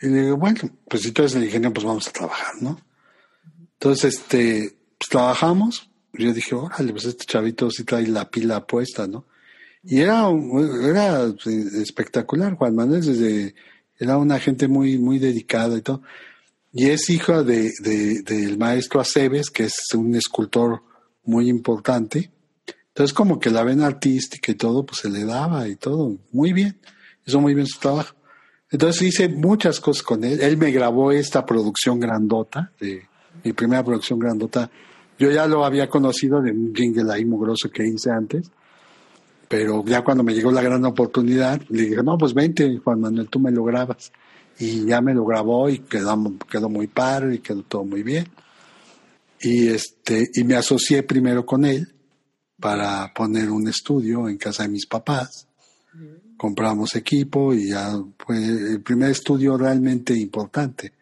[SPEAKER 1] Y le digo, bueno, pues si tú eres el ingeniero, pues vamos a trabajar, ¿no? Entonces, este, pues trabajamos. Yo dije, órale, pues este chavito sí trae la pila puesta, ¿no? Y era, era espectacular, Juan Manuel, desde, era una gente muy, muy dedicada y todo. Y es hijo de, de, del maestro Aceves, que es un escultor muy importante. Entonces, como que la vena artística y todo, pues se le daba y todo. Muy bien. Hizo muy bien su trabajo. Entonces hice muchas cosas con él. Él me grabó esta producción grandota, de mi primera producción grandota. Yo ya lo había conocido de un jingle ahí mugroso que hice antes. Pero ya cuando me llegó la gran oportunidad, le dije, no, pues vente, Juan Manuel, tú me lo grabas. Y ya me lo grabó y quedó, quedó muy padre y quedó todo muy bien. Y, este, y me asocié primero con él para poner un estudio en casa de mis papás. Compramos equipo y ya fue el primer estudio realmente importante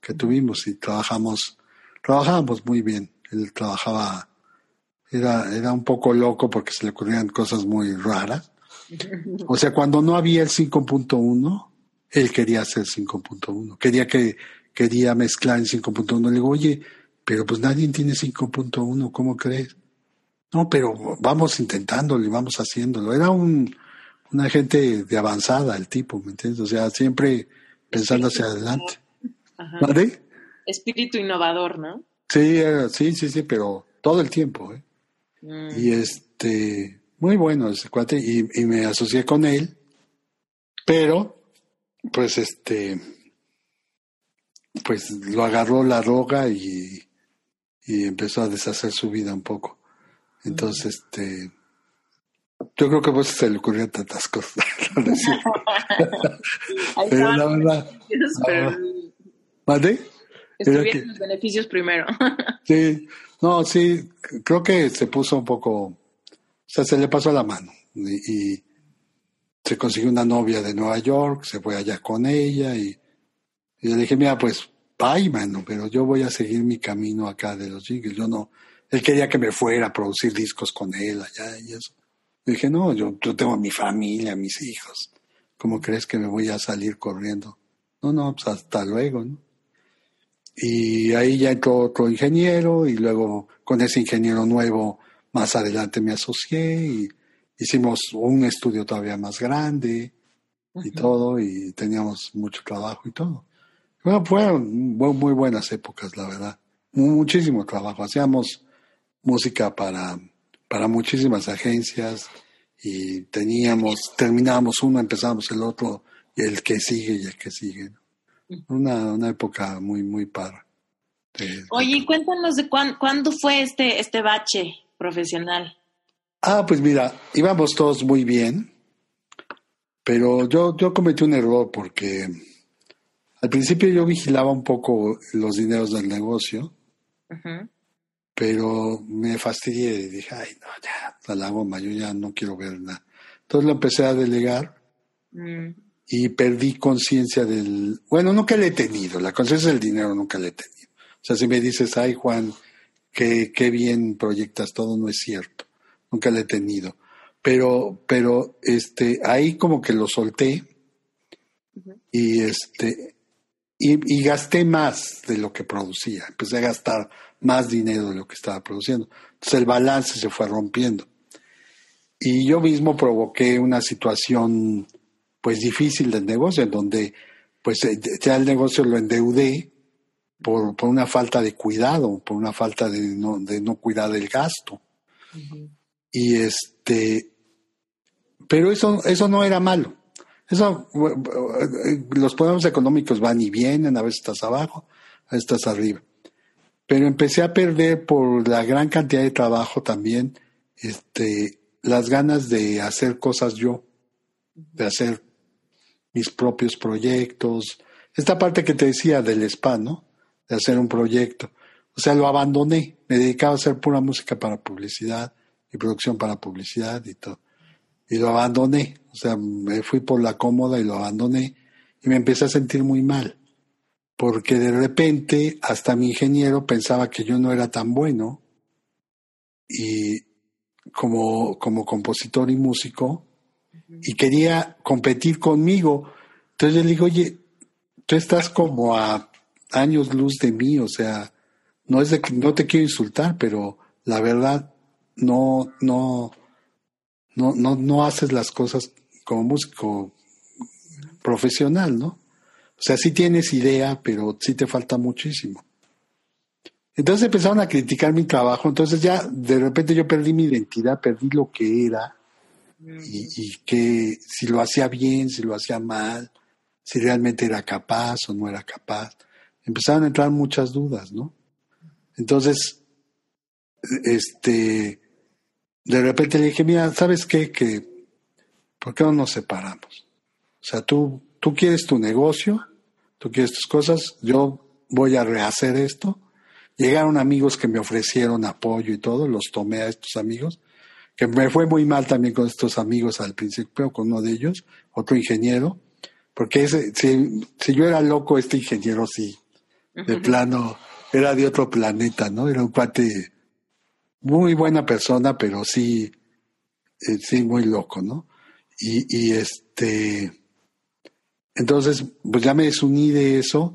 [SPEAKER 1] que tuvimos y trabajamos, trabajábamos muy bien. Él trabajaba, era, era un poco loco porque se le ocurrían cosas muy raras. O sea, cuando no había el 5.1, él quería hacer 5.1, quería que, quería mezclar en 5.1. Le digo, oye, pero pues nadie tiene 5.1, ¿cómo crees? No, pero vamos intentándolo y vamos haciéndolo. Era un, una gente de avanzada el tipo, ¿me entiendes? O sea, siempre pensando hacia adelante.
[SPEAKER 2] ¿Vale? Espíritu innovador, ¿no?
[SPEAKER 1] Sí, sí, sí, sí, pero todo el tiempo, ¿eh? Mm. Y este, muy bueno ese cuate, y, y me asocié con él, pero, pues este, pues lo agarró la droga y, y empezó a deshacer su vida un poco. Entonces, este, yo creo que a vos se le ocurrían tantas cosas.
[SPEAKER 2] pero la verdad. ¿Vale? Estuvieron los beneficios primero.
[SPEAKER 1] sí, no, sí, creo que se puso un poco, o sea, se le pasó la mano y, se consiguió una novia de Nueva York, se fue allá con ella y, y le dije, mira, pues, bye, mano, pero yo voy a seguir mi camino acá de los jingles, yo no, él quería que me fuera a producir discos con él allá y eso. dije, no, yo, yo tengo a mi familia, mis hijos. ¿Cómo crees que me voy a salir corriendo? No, no, pues hasta luego, ¿no? Y ahí ya entró otro ingeniero y luego con ese ingeniero nuevo más adelante me asocié y hicimos un estudio todavía más grande y todo y teníamos mucho trabajo y todo. Bueno, fueron muy buenas épocas, la verdad. Muchísimo trabajo. Hacíamos música para, para muchísimas agencias y teníamos, terminábamos uno, empezábamos el otro, y el que sigue y el que sigue. Una, una época muy, muy para.
[SPEAKER 2] Oye, cuéntanos de cuándo fue este, este bache profesional.
[SPEAKER 1] Ah, pues mira, íbamos todos muy bien, pero yo, yo cometí un error porque al principio yo vigilaba un poco los dineros del negocio pero me fastidié y dije, ay, no, ya, la goma, yo ya no quiero ver nada. Entonces lo empecé a delegar mm. Y perdí conciencia del, bueno, nunca le he tenido, la conciencia del dinero nunca le he tenido. O sea, si me dices, ay, Juan, qué, qué bien proyectas todo, no es cierto, nunca le he tenido. Pero, pero, este, ahí como que lo solté y este, y, y gasté más de lo que producía. Empecé a gastar más dinero de lo que estaba produciendo. Entonces el balance se fue rompiendo. Y yo mismo provoqué una situación pues difícil del negocio, en donde pues eh, ya el negocio lo endeudé por, por una falta de cuidado, por una falta de no, de no cuidar el gasto. Y este, pero eso, eso no era malo. Eso, los problemas económicos van y vienen, a veces estás abajo, a veces estás arriba. Pero empecé a perder por la gran cantidad de trabajo también, este, las ganas de hacer cosas yo, de hacer mis propios proyectos. Esta parte que te decía del spa, ¿no? De hacer un proyecto. O sea, lo abandoné. Me dedicaba a hacer pura música para publicidad y producción para publicidad y todo. Y lo abandoné. O sea, me fui por la cómoda y lo abandoné y me empecé a sentir muy mal. Porque de repente hasta mi ingeniero pensaba que yo no era tan bueno y como, como compositor y músico y quería competir conmigo. Entonces yo le digo, oye, tú estás como a años luz de mí, o sea, no es de que no te quiero insultar, pero la verdad no, no, no, no, no haces las cosas como músico profesional, ¿no? O sea, sí tienes idea, pero sí te falta muchísimo. Entonces empezaron a criticar mi trabajo, entonces ya de repente yo perdí mi identidad, perdí lo que era y, y, que si lo hacía bien, si lo hacía mal, si realmente era capaz o no era capaz. Empezaron a entrar muchas dudas, ¿no? Entonces, este, de repente le dije, mira, ¿sabes qué? Que, ¿por qué no nos separamos? O sea, tú, tú quieres tu negocio, tú quieres tus cosas, yo voy a rehacer esto. Llegaron amigos que me ofrecieron apoyo y todo, los tomé a estos amigos, que me fue muy mal también con estos amigos al principio, con uno de ellos, otro ingeniero, porque ese, si, si yo era loco, este ingeniero sí, de plano, era de otro planeta, ¿no? Era un cuate muy buena persona, pero sí, eh, sí, muy loco, ¿no? Y, y este, entonces, pues ya me desuní de eso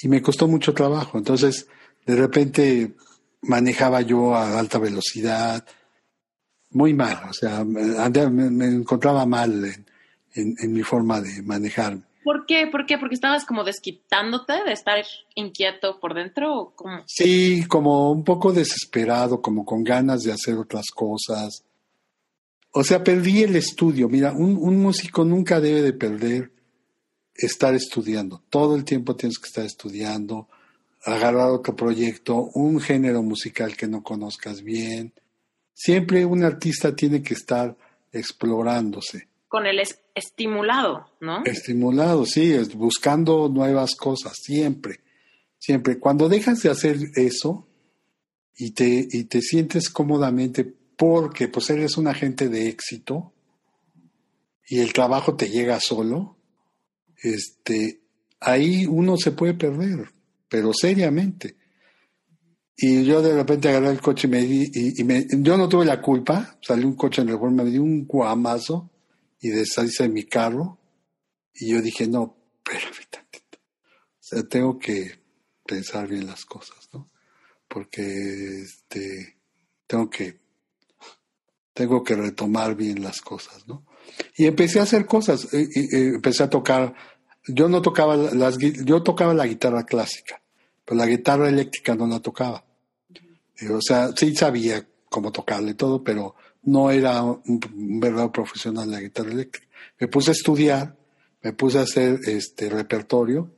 [SPEAKER 1] y me costó mucho trabajo. Entonces, de repente manejaba yo a alta velocidad, muy mal, o sea, me, me encontraba mal en, en, mi forma de manejarme.
[SPEAKER 2] ¿Por qué? ¿Por qué? ¿Porque estabas como desquitándote de estar inquieto por dentro o cómo?
[SPEAKER 1] Sí, como un poco desesperado, como con ganas de hacer otras cosas. O sea, perdí el estudio. Mira, un, un músico nunca debe de perder estar estudiando. Todo el tiempo tienes que estar estudiando, agarrar otro proyecto, un género musical que no conozcas bien. Siempre un artista tiene que estar explorándose
[SPEAKER 2] con el estimulado, ¿no?
[SPEAKER 1] Estimulado, sí, buscando nuevas cosas, siempre, siempre. Cuando dejas de hacer eso y te, y te sientes cómodamente porque pues eres un agente de éxito y el trabajo te llega solo, este, ahí uno se puede perder, pero seriamente. Y yo de repente agarré el coche y me di, y, me, yo no tuve la culpa, salió un coche en el me di un guamazo y deshice de mi carro. Y yo dije, no, espérame tantito. O sea, tengo que pensar bien las cosas, ¿no? Porque este, tengo que, tengo que retomar bien las cosas, ¿no? Y empecé a hacer cosas, y, empecé a tocar, yo no tocaba las, yo tocaba la guitarra clásica, pero la guitarra eléctrica no la tocaba. O sea, sí sabía cómo tocarle todo, pero no era un, verdadero profesional de la guitarra eléctrica. Me puse a estudiar, me puse a hacer este repertorio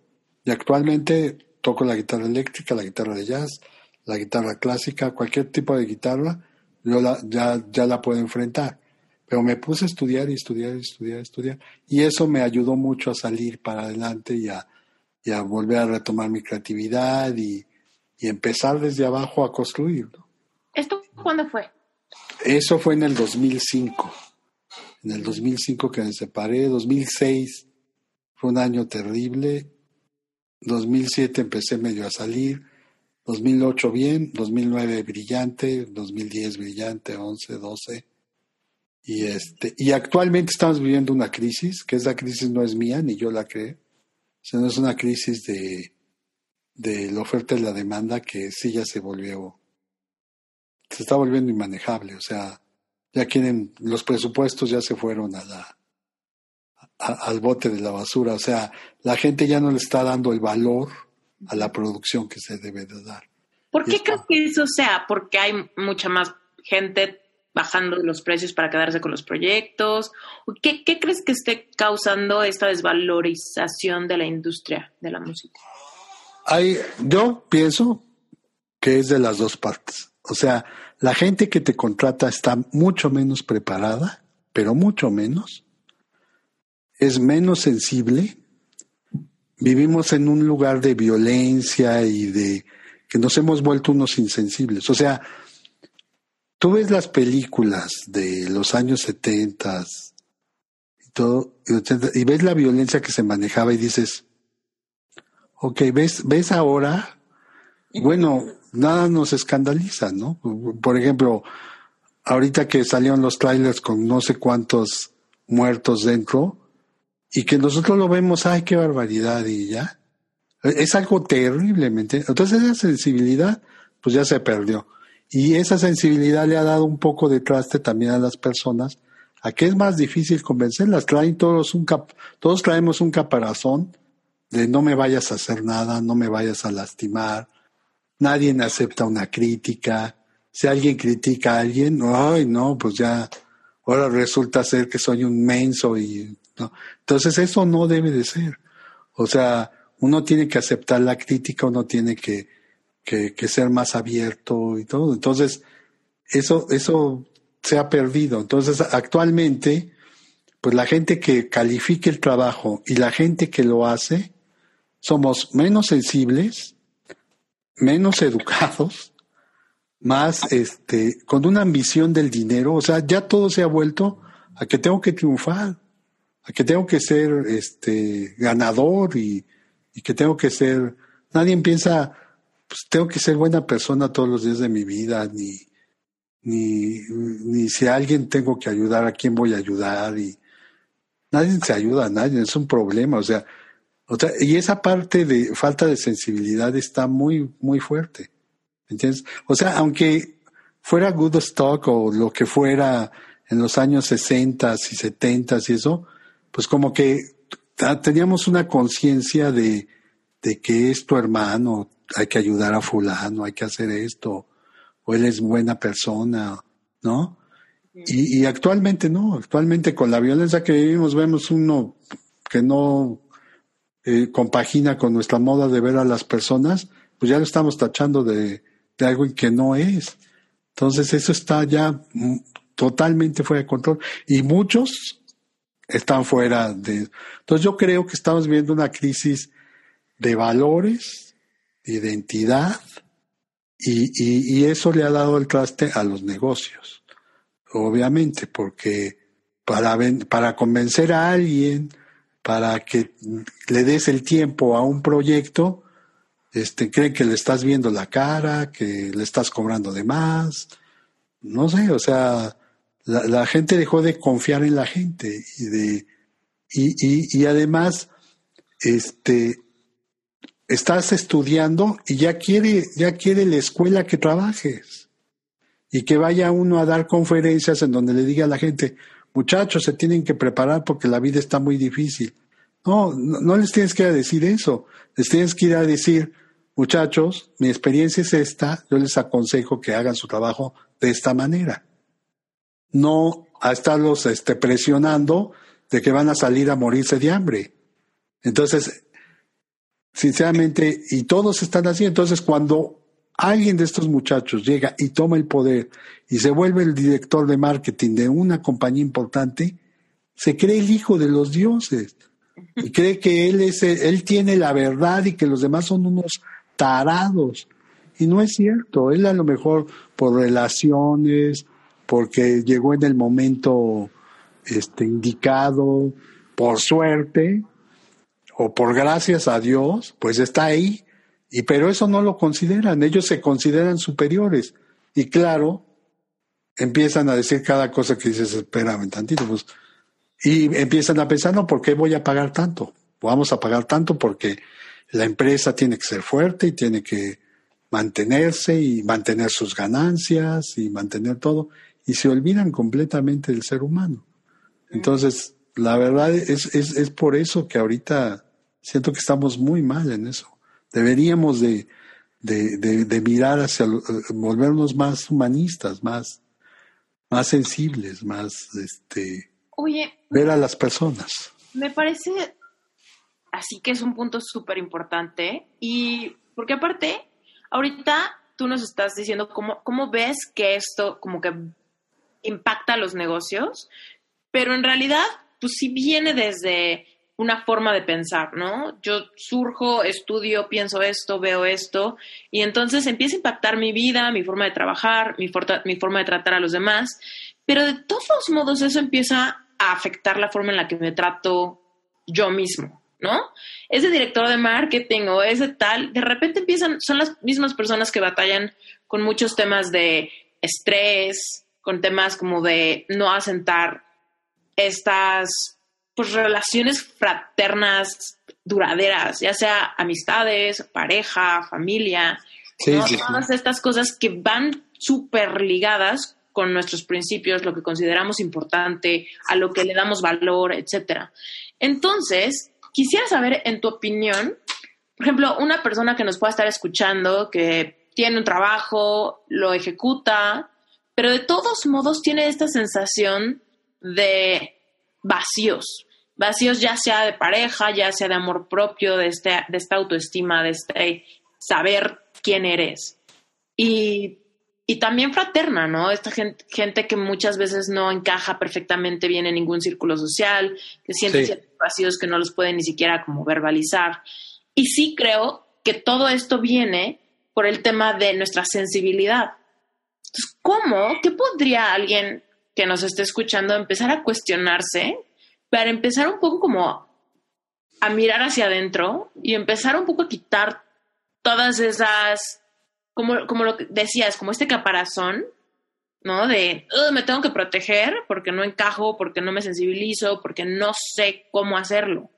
[SPEAKER 1] y actualmente toco la guitarra eléctrica, la guitarra de jazz, la guitarra clásica, cualquier tipo de guitarra, yo la, ya, ya la puedo enfrentar. Pero me puse a estudiar y estudiar y estudiar y estudiar. Y eso me ayudó mucho a salir para adelante y a, y a volver a retomar mi creatividad y, y empezar desde abajo a construir.
[SPEAKER 2] ¿Esto cuándo fue?
[SPEAKER 1] Eso fue en el 2005. En el 2005 que me separé, 2006 fue un año terrible, 2007 empecé medio a salir, 2008 bien, 2009 brillante, 2010 brillante, 11, 12. Y, este, y actualmente estamos viviendo una crisis, que esa crisis no es mía, ni yo la creo, sino es una crisis de, de la oferta y la demanda que sí ya se volvió se está volviendo inmanejable, o sea, ya quieren, los presupuestos ya se fueron a la, al bote de la basura, o sea, la gente ya no le está dando el valor a la producción que se debe de dar.
[SPEAKER 2] ¿Por qué crees que eso sea? Porque hay mucha más gente bajando los precios para quedarse con los proyectos? ¿Qué, qué crees que esté causando esta desvalorización de la industria de la música?
[SPEAKER 1] Hay, yo pienso que es de las dos partes. O sea, la gente que te contrata está mucho menos preparada, pero mucho menos. Es menos sensible. Vivimos en un lugar de violencia y de que nos hemos vuelto unos insensibles. O sea, tú ves las películas de los años 70 y todo, y ves la violencia que se manejaba y dices, ok, ves, ves ahora, bueno, nada nos escandaliza, ¿no? Por ejemplo, ahorita que salieron los trailers con no sé cuántos muertos dentro, y que nosotros lo vemos, ay, qué barbaridad, y ya. Es algo terriblemente. Entonces esa sensibilidad, pues ya se perdió. Y esa sensibilidad le ha dado un poco de traste también a las personas, a que es más difícil convencerlas. Traen todos un cap todos traemos un caparazón de no me vayas a hacer nada, no me vayas a lastimar, nadie acepta una crítica, si alguien critica a alguien, ay no, pues ya, ahora resulta ser que soy un menso y no. Entonces eso no debe de ser. O sea, uno tiene que aceptar la crítica, uno tiene que, que, que ser más abierto y todo. Entonces, eso, eso se ha perdido. Entonces, actualmente, pues la gente que califique el trabajo y la gente que lo hace, somos menos sensibles, menos educados, más este, con una ambición del dinero, o sea, ya todo se ha vuelto a que tengo que triunfar, a que tengo que ser este ganador y, que tengo que ser, nadie piensa, pues tengo que ser buena persona todos los días de mi vida, ni, ni, ni si a alguien tengo que ayudar, a quién voy a ayudar, y nadie se ayuda a nadie, es un problema, o sea, o sea, y esa parte de falta de sensibilidad está muy, muy fuerte. ¿Entiendes? O sea, aunque fuera good stock o lo que fuera en los años 60 y 70 y eso, pues como que teníamos una conciencia de, de que es tu hermano, hay que ayudar a fulano, hay que hacer esto, o él es buena persona, ¿no? Y, y actualmente no, actualmente con la violencia que vivimos vemos uno que no eh, compagina con nuestra moda de ver a las personas, pues ya lo estamos tachando de, de algo que no es. Entonces eso está ya totalmente fuera de control y muchos están fuera de... Entonces yo creo que estamos viendo una crisis de valores, de identidad y, y, y eso le ha dado el traste a los negocios, obviamente, porque para, para convencer a alguien para que le des el tiempo a un proyecto, este, creen que le estás viendo la cara, que le estás cobrando de más. No sé, o sea, la, gente dejó de confiar en la gente y de y, y, y además este estás estudiando y ya quiere ya quiere la escuela que trabajes y que vaya uno a dar conferencias en donde le diga a la gente muchachos se tienen que preparar porque la vida está muy difícil. No, no, les tienes que ir a decir eso. Les tienes que ir a decir, muchachos, mi experiencia es esta, yo les aconsejo que hagan su trabajo de esta manera. No a estarlos este, presionando de que van a salir a morirse de hambre. Entonces, sinceramente, y todos están así, entonces cuando alguien de estos muchachos llega y toma el poder y se vuelve el director de marketing de una compañía importante, se cree el hijo de los dioses y cree que él es él tiene la verdad y que los demás son unos tarados. Y no es cierto él a lo mejor por relaciones porque llegó en el momento este indicado por suerte o por gracias a Dios pues está ahí y pero eso no lo consideran, ellos se consideran superiores. Y claro, empiezan a decir cada cosa que dices, espérame tantito, pues. Y empiezan a pensar, no, ¿por qué voy a pagar tanto? Vamos a pagar tanto porque la empresa tiene que ser fuerte y tiene que mantenerse y mantener sus ganancias y mantener todo. Y se olvidan completamente del ser humano. Entonces, la verdad es, es, es por eso que ahorita siento que estamos muy mal en eso. Deberíamos de, de, de, mirar hacia, volvernos más humanistas, más, más sensibles, más, este,
[SPEAKER 2] Oye,
[SPEAKER 1] ver a las personas.
[SPEAKER 2] me parece así que es un punto súper importante y porque aparte, ahorita tú nos estás diciendo cómo, cómo ves que esto como que impacta a los negocios, pero en realidad, pues sí viene desde una forma de pensar, ¿no? Yo surjo, estudio, pienso esto, veo esto, y entonces empieza a impactar mi vida, mi forma de trabajar, mi, forma de tratar a los demás, pero de todos modos eso empieza a afectar la forma en la que me trato yo mismo, ¿no? Ese director de marketing o ese tal, de repente empiezan, son las mismas personas que batallan con muchos temas de estrés, con temas como de no asentar estas pues relaciones fraternas duraderas, ya sea amistades, pareja, familia,
[SPEAKER 1] Sí,
[SPEAKER 2] ¿no?
[SPEAKER 1] sí, sí.
[SPEAKER 2] todas estas cosas que van súper ligadas con nuestros principios, lo que consideramos importante, a lo que le damos valor, etcétera. Entonces, quisiera saber, en tu opinión, por ejemplo, una persona que nos pueda estar escuchando, que tiene un trabajo, lo ejecuta, pero de todos modos tiene esta sensación de vacíos, vacíos ya sea de pareja, ya sea de amor propio, de, este, de esta autoestima, de este saber quién eres. Y, y también fraterna, ¿no? Esta gente, gente que muchas veces no encaja perfectamente bien en ningún círculo social, que siente
[SPEAKER 1] Sí.
[SPEAKER 2] ciertos vacíos que no los puede ni siquiera como verbalizar. Y sí creo que todo esto viene por el tema de nuestra sensibilidad. Entonces, ¿cómo? ¿Qué podría alguien que nos esté escuchando empezar a cuestionarse para empezar un poco como a mirar hacia adentro y empezar un poco a quitar todas esas, como, como lo que decías, como este caparazón, ¿no? De, "Ugh, me tengo que proteger porque no encajo, porque no me sensibilizo, porque no sé cómo hacerlo.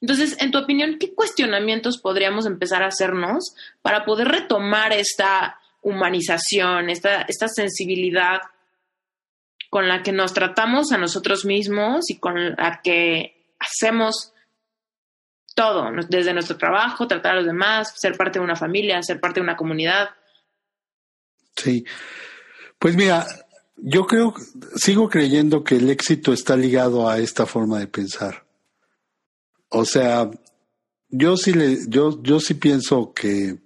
[SPEAKER 2] Entonces, en tu opinión, ¿qué cuestionamientos podríamos empezar a hacernos para poder retomar esta humanización, esta, esta sensibilidad con la que nos tratamos a nosotros mismos y con la que hacemos todo, desde nuestro trabajo, tratar a los demás, ser parte de una familia, ser parte de una comunidad.
[SPEAKER 1] Sí. Pues mira, yo creo, sigo creyendo que el éxito está ligado a esta forma de pensar. O sea, yo sí le, yo, yo sí pienso que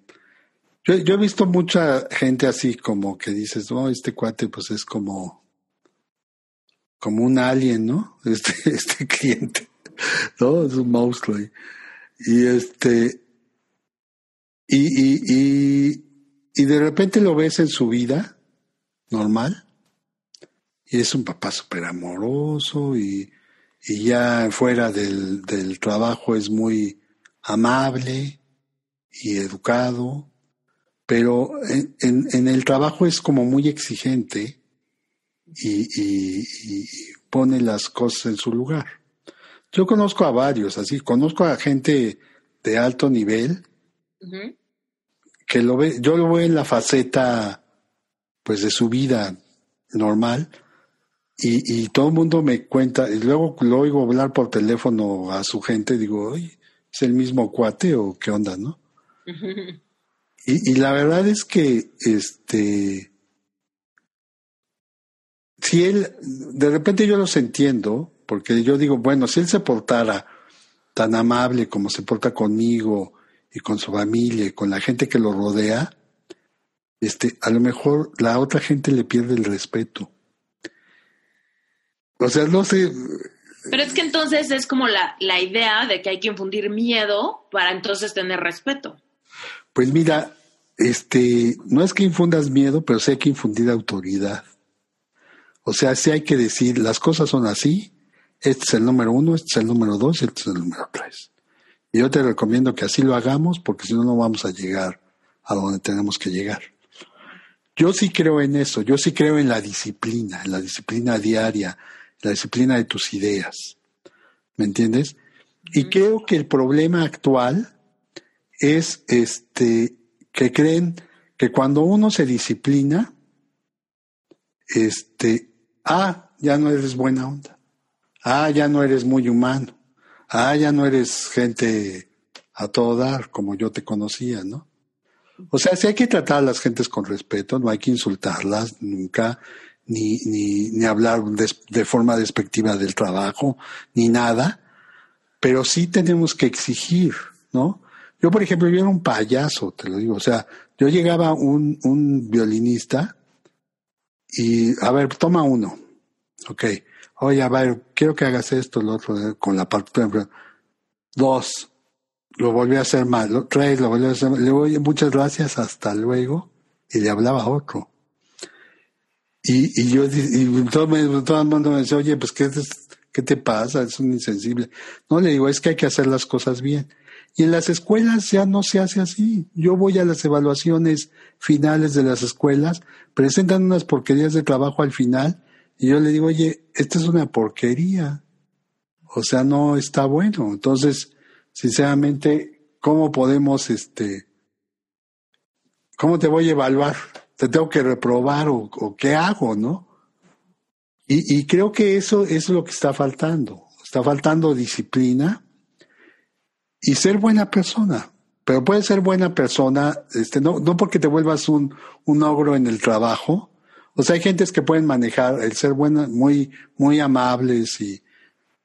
[SPEAKER 1] yo, yo he visto mucha gente así como que dices, no, este cuate pues es como, como un alien, ¿no? Este, este cliente, ¿no? Es un monstruo. Y, este, y, y, y, y de repente lo ves en su vida normal y es un papá súper amoroso y, y ya fuera del, del trabajo es muy amable y educado, pero en, en, en el trabajo es como muy exigente y, y, y pone las cosas en su lugar. Yo conozco a varios, así, conozco a gente de alto nivel que lo ve, yo lo veo en la faceta pues de su vida normal y, y todo el mundo me cuenta, y luego lo oigo hablar por teléfono a su gente, digo, oye, ¿es el mismo cuate o qué onda, no? Y, y la verdad es que este si él, de repente yo los entiendo, porque yo digo, bueno, si él se portara tan amable como se porta conmigo y con su familia y con la gente que lo rodea, este, a lo mejor la otra gente le pierde el respeto. O sea, no sé,
[SPEAKER 2] Pero es que entonces es como la, la idea de que hay que infundir miedo para entonces tener respeto.
[SPEAKER 1] pues mira, este, no es que infundas miedo, pero sí hay que infundir autoridad. O sea, sí hay que decir, las cosas son así, este es el número uno, este es el número dos, este es el número tres. Y yo te recomiendo que así lo hagamos porque si no, no vamos a llegar a donde tenemos que llegar. Yo sí creo en eso, yo sí creo en la disciplina, en la disciplina diaria, la disciplina de tus ideas. ¿Me entiendes? Y creo que el problema actual es este que creen que cuando uno se disciplina, este, ah, ya no eres buena onda. Ah, ya no eres muy humano. Ah, ya no eres gente a todo dar como yo te conocía, ¿no? O sea, sí hay que tratar a las gentes con respeto, no hay que insultarlas nunca, ni, ni, ni hablar de, forma despectiva del trabajo, ni nada, pero sí tenemos que exigir, ¿no? Yo, por ejemplo, yo era un payaso, te lo digo, o sea, yo llegaba un, un violinista y, a ver, toma uno, ok, oye, a ver, quiero que hagas esto, lo otro, con la partitura, dos, lo volví a hacer mal, tres, lo volví a hacer mal, le voy, muchas gracias, hasta luego, y le hablaba a otro. Y, y yo, y todo, todo, el mundo me dice, oye, pues, ¿qué, ¿qué te pasa? Es un insensible. No, le digo, es que hay que hacer las cosas bien. Y en las escuelas ya no se hace así. Yo voy a las evaluaciones finales de las escuelas, presentan unas porquerías de trabajo al final, y yo le digo, oye, esta es una porquería. O sea, no está bueno. Entonces, sinceramente, ¿cómo podemos, este, cómo te voy a evaluar? te tengo que reprobar o, qué hago, ¿no? Y, creo que eso, es lo que está faltando. Está faltando disciplina y ser buena persona. Pero puedes ser buena persona, este, no, no porque te vuelvas un, un ogro en el trabajo. O sea, hay gentes que pueden manejar el ser buena, muy, muy amables y,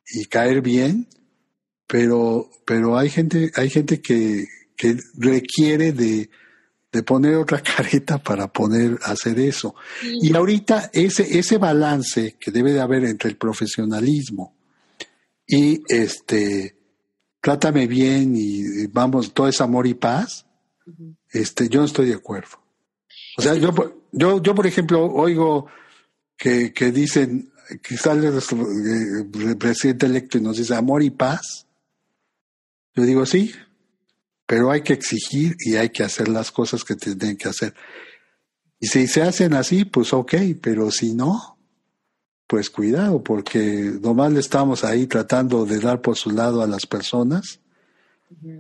[SPEAKER 1] y caer bien, pero, pero hay gente, hay gente que, que requiere de, de poner otra careta para poder hacer eso. Y ahorita ese, ese balance que debe de haber entre el profesionalismo y este trátame bien y vamos, todo es amor y paz, este, yo no estoy de acuerdo. O sea, yo, yo, yo por ejemplo, oigo que, que dicen, que sale el presidente electo y nos dice amor y paz. Yo digo, sí, pero hay que exigir y hay que hacer las cosas que tienen que hacer. Y si se hacen así, pues ok, pero si no, pues cuidado, porque nomás le estamos ahí tratando de dar por su lado a las personas.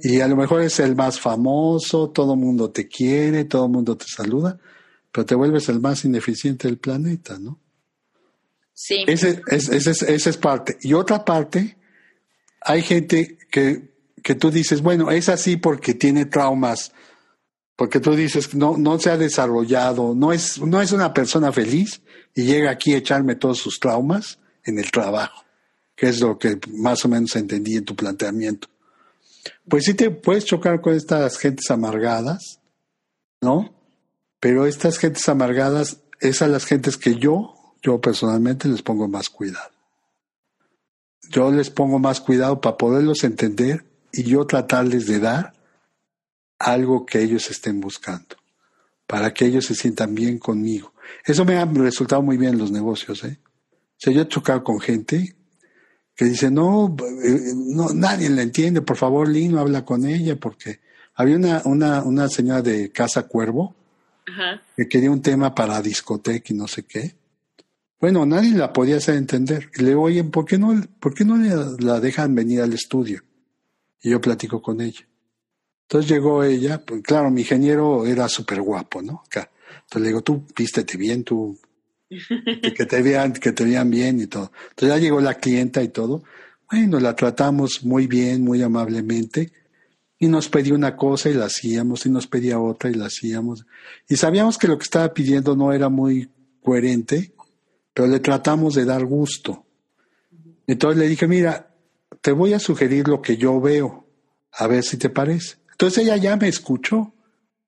[SPEAKER 1] Y a lo mejor es el más famoso, todo el mundo te quiere, todo el mundo te saluda, pero te vuelves el más ineficiente del planeta, ¿no?
[SPEAKER 2] Sí.
[SPEAKER 1] Ese, ese, esa es parte. Y otra parte, hay gente que que tú dices, bueno, es así porque tiene traumas, porque tú dices, no, no se ha desarrollado, no es, no es una persona feliz y llega aquí a echarme todos sus traumas en el trabajo, que es lo que más o menos entendí en tu planteamiento. Pues sí te puedes chocar con estas gentes amargadas, ¿no? Pero estas gentes amargadas es a las gentes que yo, yo personalmente les pongo más cuidado. Yo les pongo más cuidado para poderlos entender y yo tratarles de dar algo que ellos estén buscando, para que ellos se sientan bien conmigo. Eso me ha resultado muy bien en los negocios. ¿eh? O sea, yo he chocado con gente que dice, no, eh, no nadie la entiende, por favor, Lino, habla con ella, porque había una, una, una señora de Casa Cuervo que quería un tema para discoteca y no sé qué. Bueno, nadie la podía hacer entender. Y le digo, oye, ¿por qué no, por qué no la dejan venir al estudio? y yo platico con ella. Entonces llegó ella, pues claro, mi ingeniero era súper guapo, ¿no? Entonces le digo, tú vístete bien, tú, que te vean, que te vean bien y todo. Entonces ya llegó la clienta y todo. Bueno, la tratamos muy bien, muy amablemente, y nos pedía una cosa y la hacíamos, y nos pedía otra y la hacíamos. Y sabíamos que lo que estaba pidiendo no era muy coherente, pero le tratamos de dar gusto. Entonces le dije, mira, te voy a sugerir lo que yo veo, a ver si te parece. Entonces ella ya me escuchó,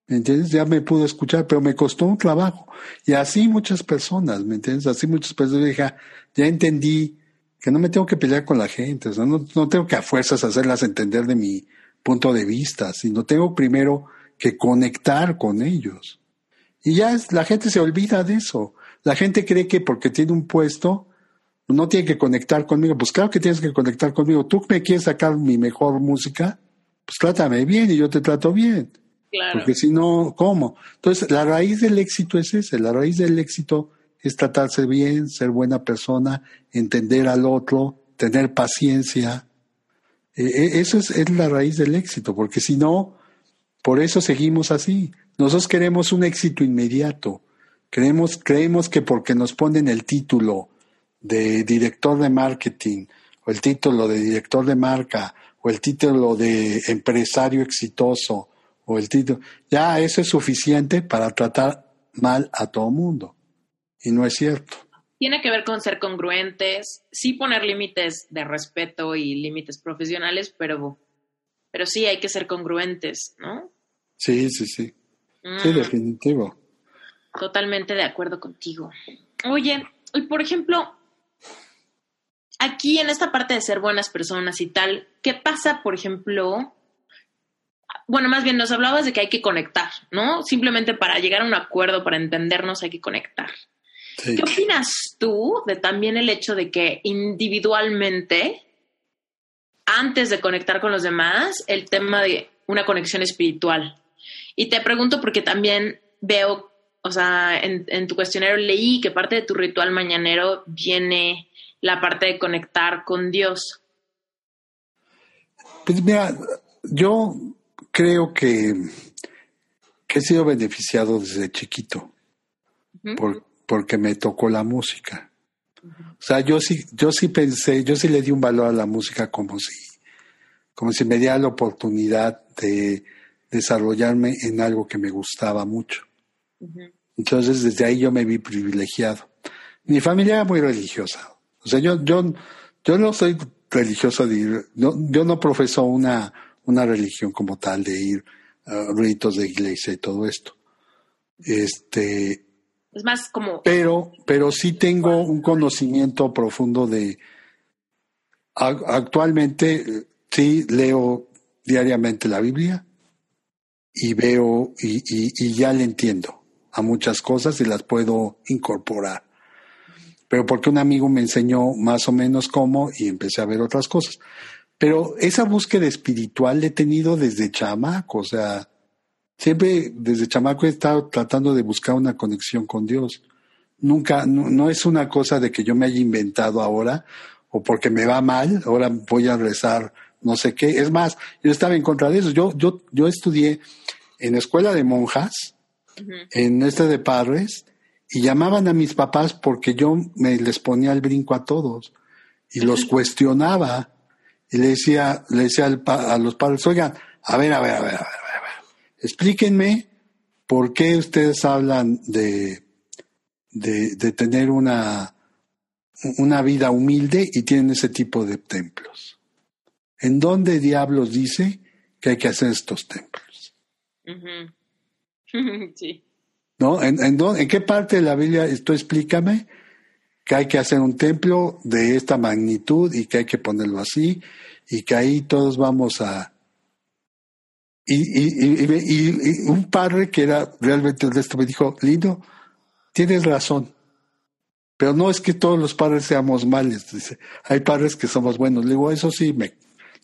[SPEAKER 1] ¿me entiendes? Ya me pudo escuchar, pero me costó un trabajo. Y así muchas personas, ¿me entiendes? Así muchas personas dije, ah, ya entendí que no me tengo que pelear con la gente, no, no tengo que a fuerzas hacerlas entender de mi punto de vista, sino tengo primero que conectar con ellos. Y ya la gente se olvida de eso. La gente cree que porque tiene un puesto, no tiene que conectar conmigo. Pues claro que tienes que conectar conmigo. Tú me quieres sacar mi mejor música, pues trátame bien y yo te trato bien.
[SPEAKER 2] Claro.
[SPEAKER 1] Porque si no, ¿cómo? Entonces, la raíz del éxito es ese. La raíz del éxito es tratarse bien, ser buena persona, entender al otro, tener paciencia. E, e, eso es, es la raíz del éxito, porque si no, por eso seguimos así. Nosotros queremos un éxito inmediato. Creemos, creemos que porque nos ponen el título, de director de marketing, o el título de director de marca, o el título de empresario exitoso, o el título, ya eso es suficiente para tratar mal a todo mundo. Y no es cierto.
[SPEAKER 2] tiene que ver con ser congruentes, sí poner límites de respeto y límites profesionales, pero, pero sí hay que ser congruentes, ¿no?
[SPEAKER 1] Sí, sí, sí. Sí,
[SPEAKER 2] Mm,
[SPEAKER 1] definitivo.
[SPEAKER 2] Totalmente de acuerdo contigo. Oye, y por ejemplo, aquí en esta parte de ser buenas personas y tal, ¿qué pasa, por ejemplo? Bueno, más bien nos hablabas de que hay que conectar, ¿no? Simplemente para llegar a un acuerdo, para entendernos, hay que conectar.
[SPEAKER 1] Sí.
[SPEAKER 2] ¿Qué opinas tú de también el hecho de que individualmente, antes de conectar con los demás, el tema de una conexión espiritual? Y te pregunto porque también veo, o sea, en, en tu cuestionario leí que parte de tu ritual mañanero viene la parte de conectar con Dios.
[SPEAKER 1] Pues mira, yo creo que, que he sido beneficiado desde chiquito por- porque me tocó la música. O sea, yo sí, yo sí pensé, yo sí le di un valor a la música como si, como si me diera la oportunidad de desarrollarme en algo que me gustaba mucho. Entonces, desde ahí yo me vi privilegiado. Mi familia era muy religiosa. O sea, yo, yo, yo no soy religioso de ir, no, yo no profeso una, una religión como tal de ir a ritos de iglesia y todo esto. Este,
[SPEAKER 2] Es más como...
[SPEAKER 1] pero, pero sí tengo un conocimiento profundo de. a- Actualmente sí leo diariamente la Biblia y veo y, y- y ya le entiendo a muchas cosas y las puedo incorporar. Pero porque un amigo me enseñó más o menos cómo y empecé a ver otras cosas. Pero esa búsqueda espiritual la he tenido desde chamaco, o sea, siempre desde chamaco he estado tratando de buscar una conexión con Dios. Nunca, no, no es una cosa de que yo me haya inventado ahora o porque me va mal, ahora voy a rezar no sé qué. Es más, yo estaba en contra de eso. Yo, yo, yo estudié en escuela de monjas, en este de padres, y llamaban a mis papás porque yo me les ponía el brinco a todos y los cuestionaba y le decía, le decía al pa- a los padres, oigan, a ver, a ver, a ver, a ver, a ver, explíquenme por qué ustedes hablan de, de, de tener una, una vida humilde y tienen ese tipo de templos. ¿En dónde diablos dice que hay que hacer estos templos?
[SPEAKER 2] Sí.
[SPEAKER 1] ¿No? ¿En, en, dó- en qué parte de la Biblia esto explícame que hay que hacer un templo de esta magnitud y que hay que ponerlo así y que ahí todos vamos a... Y, y, y- y- un padre que era realmente honesto me dijo, Lindo, tienes razón, pero no es que todos los padres seamos males, dice, hay padres que somos buenos. Le digo, eso sí, me,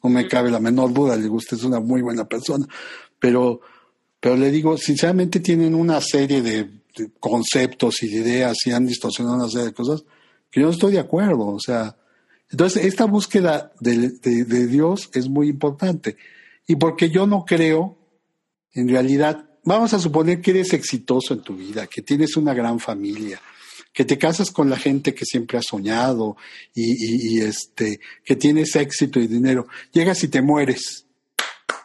[SPEAKER 1] no me cabe la menor duda, le digo, usted es una muy buena persona, pero, pero le digo, sinceramente tienen una serie de, conceptos y de ideas y han distorsionado una serie de cosas que yo no estoy de acuerdo, o sea, entonces esta búsqueda de, Dios es muy importante y porque yo no creo, en realidad, vamos a suponer que eres exitoso en tu vida, que tienes una gran familia, que te casas con la gente que siempre has soñado y- y, este, que tienes éxito y dinero. Llegas y te mueres.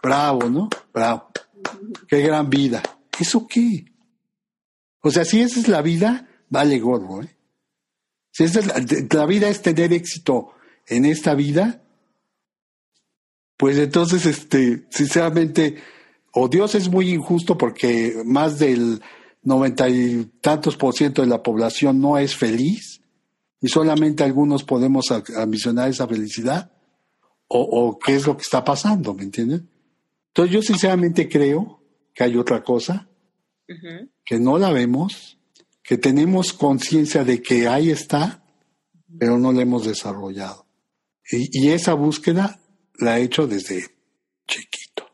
[SPEAKER 1] Bravo, ¿no? Bravo. Qué gran vida. ¿Eso qué? O sea, si esa es la vida, vale gordo, ¿eh? Si es la, vida es tener éxito en esta vida, pues entonces, este, sinceramente, o Dios es muy injusto porque más del noventa y tantos por ciento de la población no es feliz y solamente algunos podemos ambicionar esa felicidad, o, o qué es lo que está pasando, ¿me entienden? Entonces yo sinceramente creo que hay otra cosa, que no la vemos, que tenemos conciencia de que ahí está, pero no la hemos desarrollado. Y, y esa búsqueda la he hecho desde chiquito.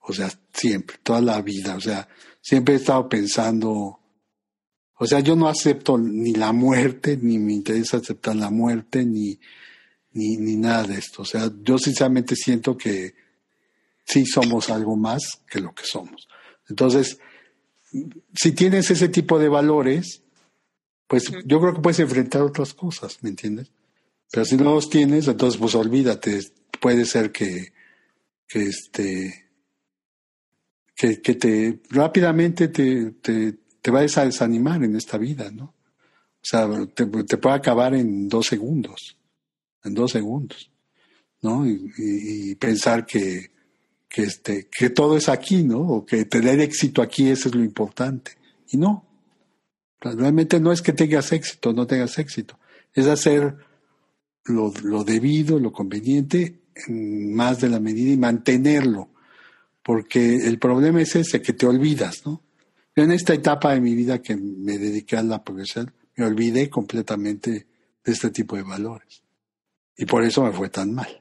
[SPEAKER 1] O sea, siempre, toda la vida. O sea, siempre he estado pensando, o sea, yo no acepto ni la muerte, ni me interesa aceptar la muerte, ni, ni, ni nada de esto. O sea, yo sinceramente siento que sí somos algo más que lo que somos. Entonces, si tienes ese tipo de valores, pues yo creo que puedes enfrentar otras cosas, ¿me entiendes? Pero si no los tienes, entonces pues olvídate, puede ser que, que este, que, que te rápidamente te, te, te vayas a desanimar en esta vida, ¿no? sea, te, puede acabar en dos segundos, en dos segundos, ¿no? Y, pensar que, que, este, que todo es aquí, ¿no? O que tener éxito aquí, eso es lo importante. Y no. Realmente no es que tengas éxito, no tengas éxito. Es hacer lo, lo debido, lo conveniente, más de la medida y mantenerlo. Porque el problema es ese, que te olvidas, ¿no? Yo en esta etapa de mi vida que me dediqué a la profesión, me olvidé completamente de este tipo de valores. Y por eso me fue tan mal.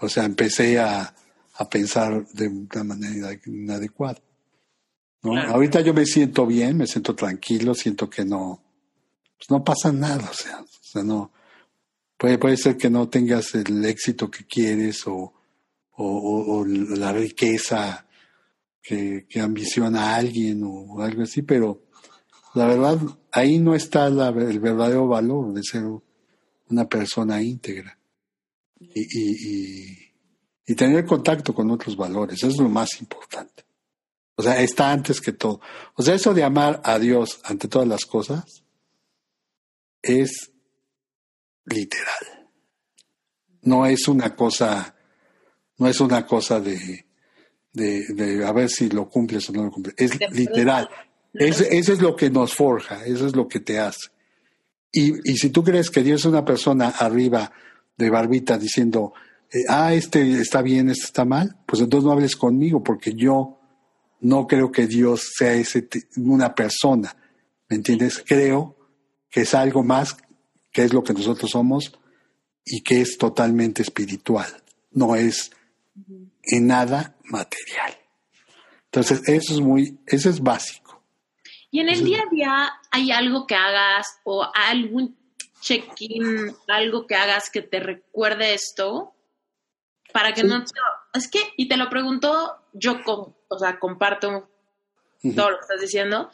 [SPEAKER 1] O sea, empecé a, a pensar de una manera inadecuada. ¿no? Ahorita yo me siento bien, me siento tranquilo, siento que no, pues no pasa nada, o sea, o sea no, puede, puede ser que no tengas el éxito que quieres o, o, o la riqueza que, que, ambiciona a alguien o algo así, pero la verdad, ahí no está el verdadero valor de ser una persona íntegra y, y, y, tener contacto con otros valores, eso es lo más importante. O sea, está antes que todo. O sea, eso de amar a Dios ante todas las cosas es literal. No es una cosa, no es una cosa de, de, a ver si lo cumples o no lo cumples. Es literal. eso es lo que nos forja, eso es lo que te hace. Y, y si tú crees que Dios es una persona arriba de barbita diciendo, eh, ah, este está bien, este está mal, pues entonces no hables conmigo porque yo no creo que Dios sea ese, una persona, ¿me entiendes? Creo que es algo más que es lo que nosotros somos y que es totalmente espiritual, no es en nada material. Entonces, eso es muy, eso es básico.
[SPEAKER 2] Y en el día a día hay algo que hagas o algún check-in, algo que hagas que te recuerde esto para que no es que y te lo pregunto yo con, o sea, comparto todo lo que estás diciendo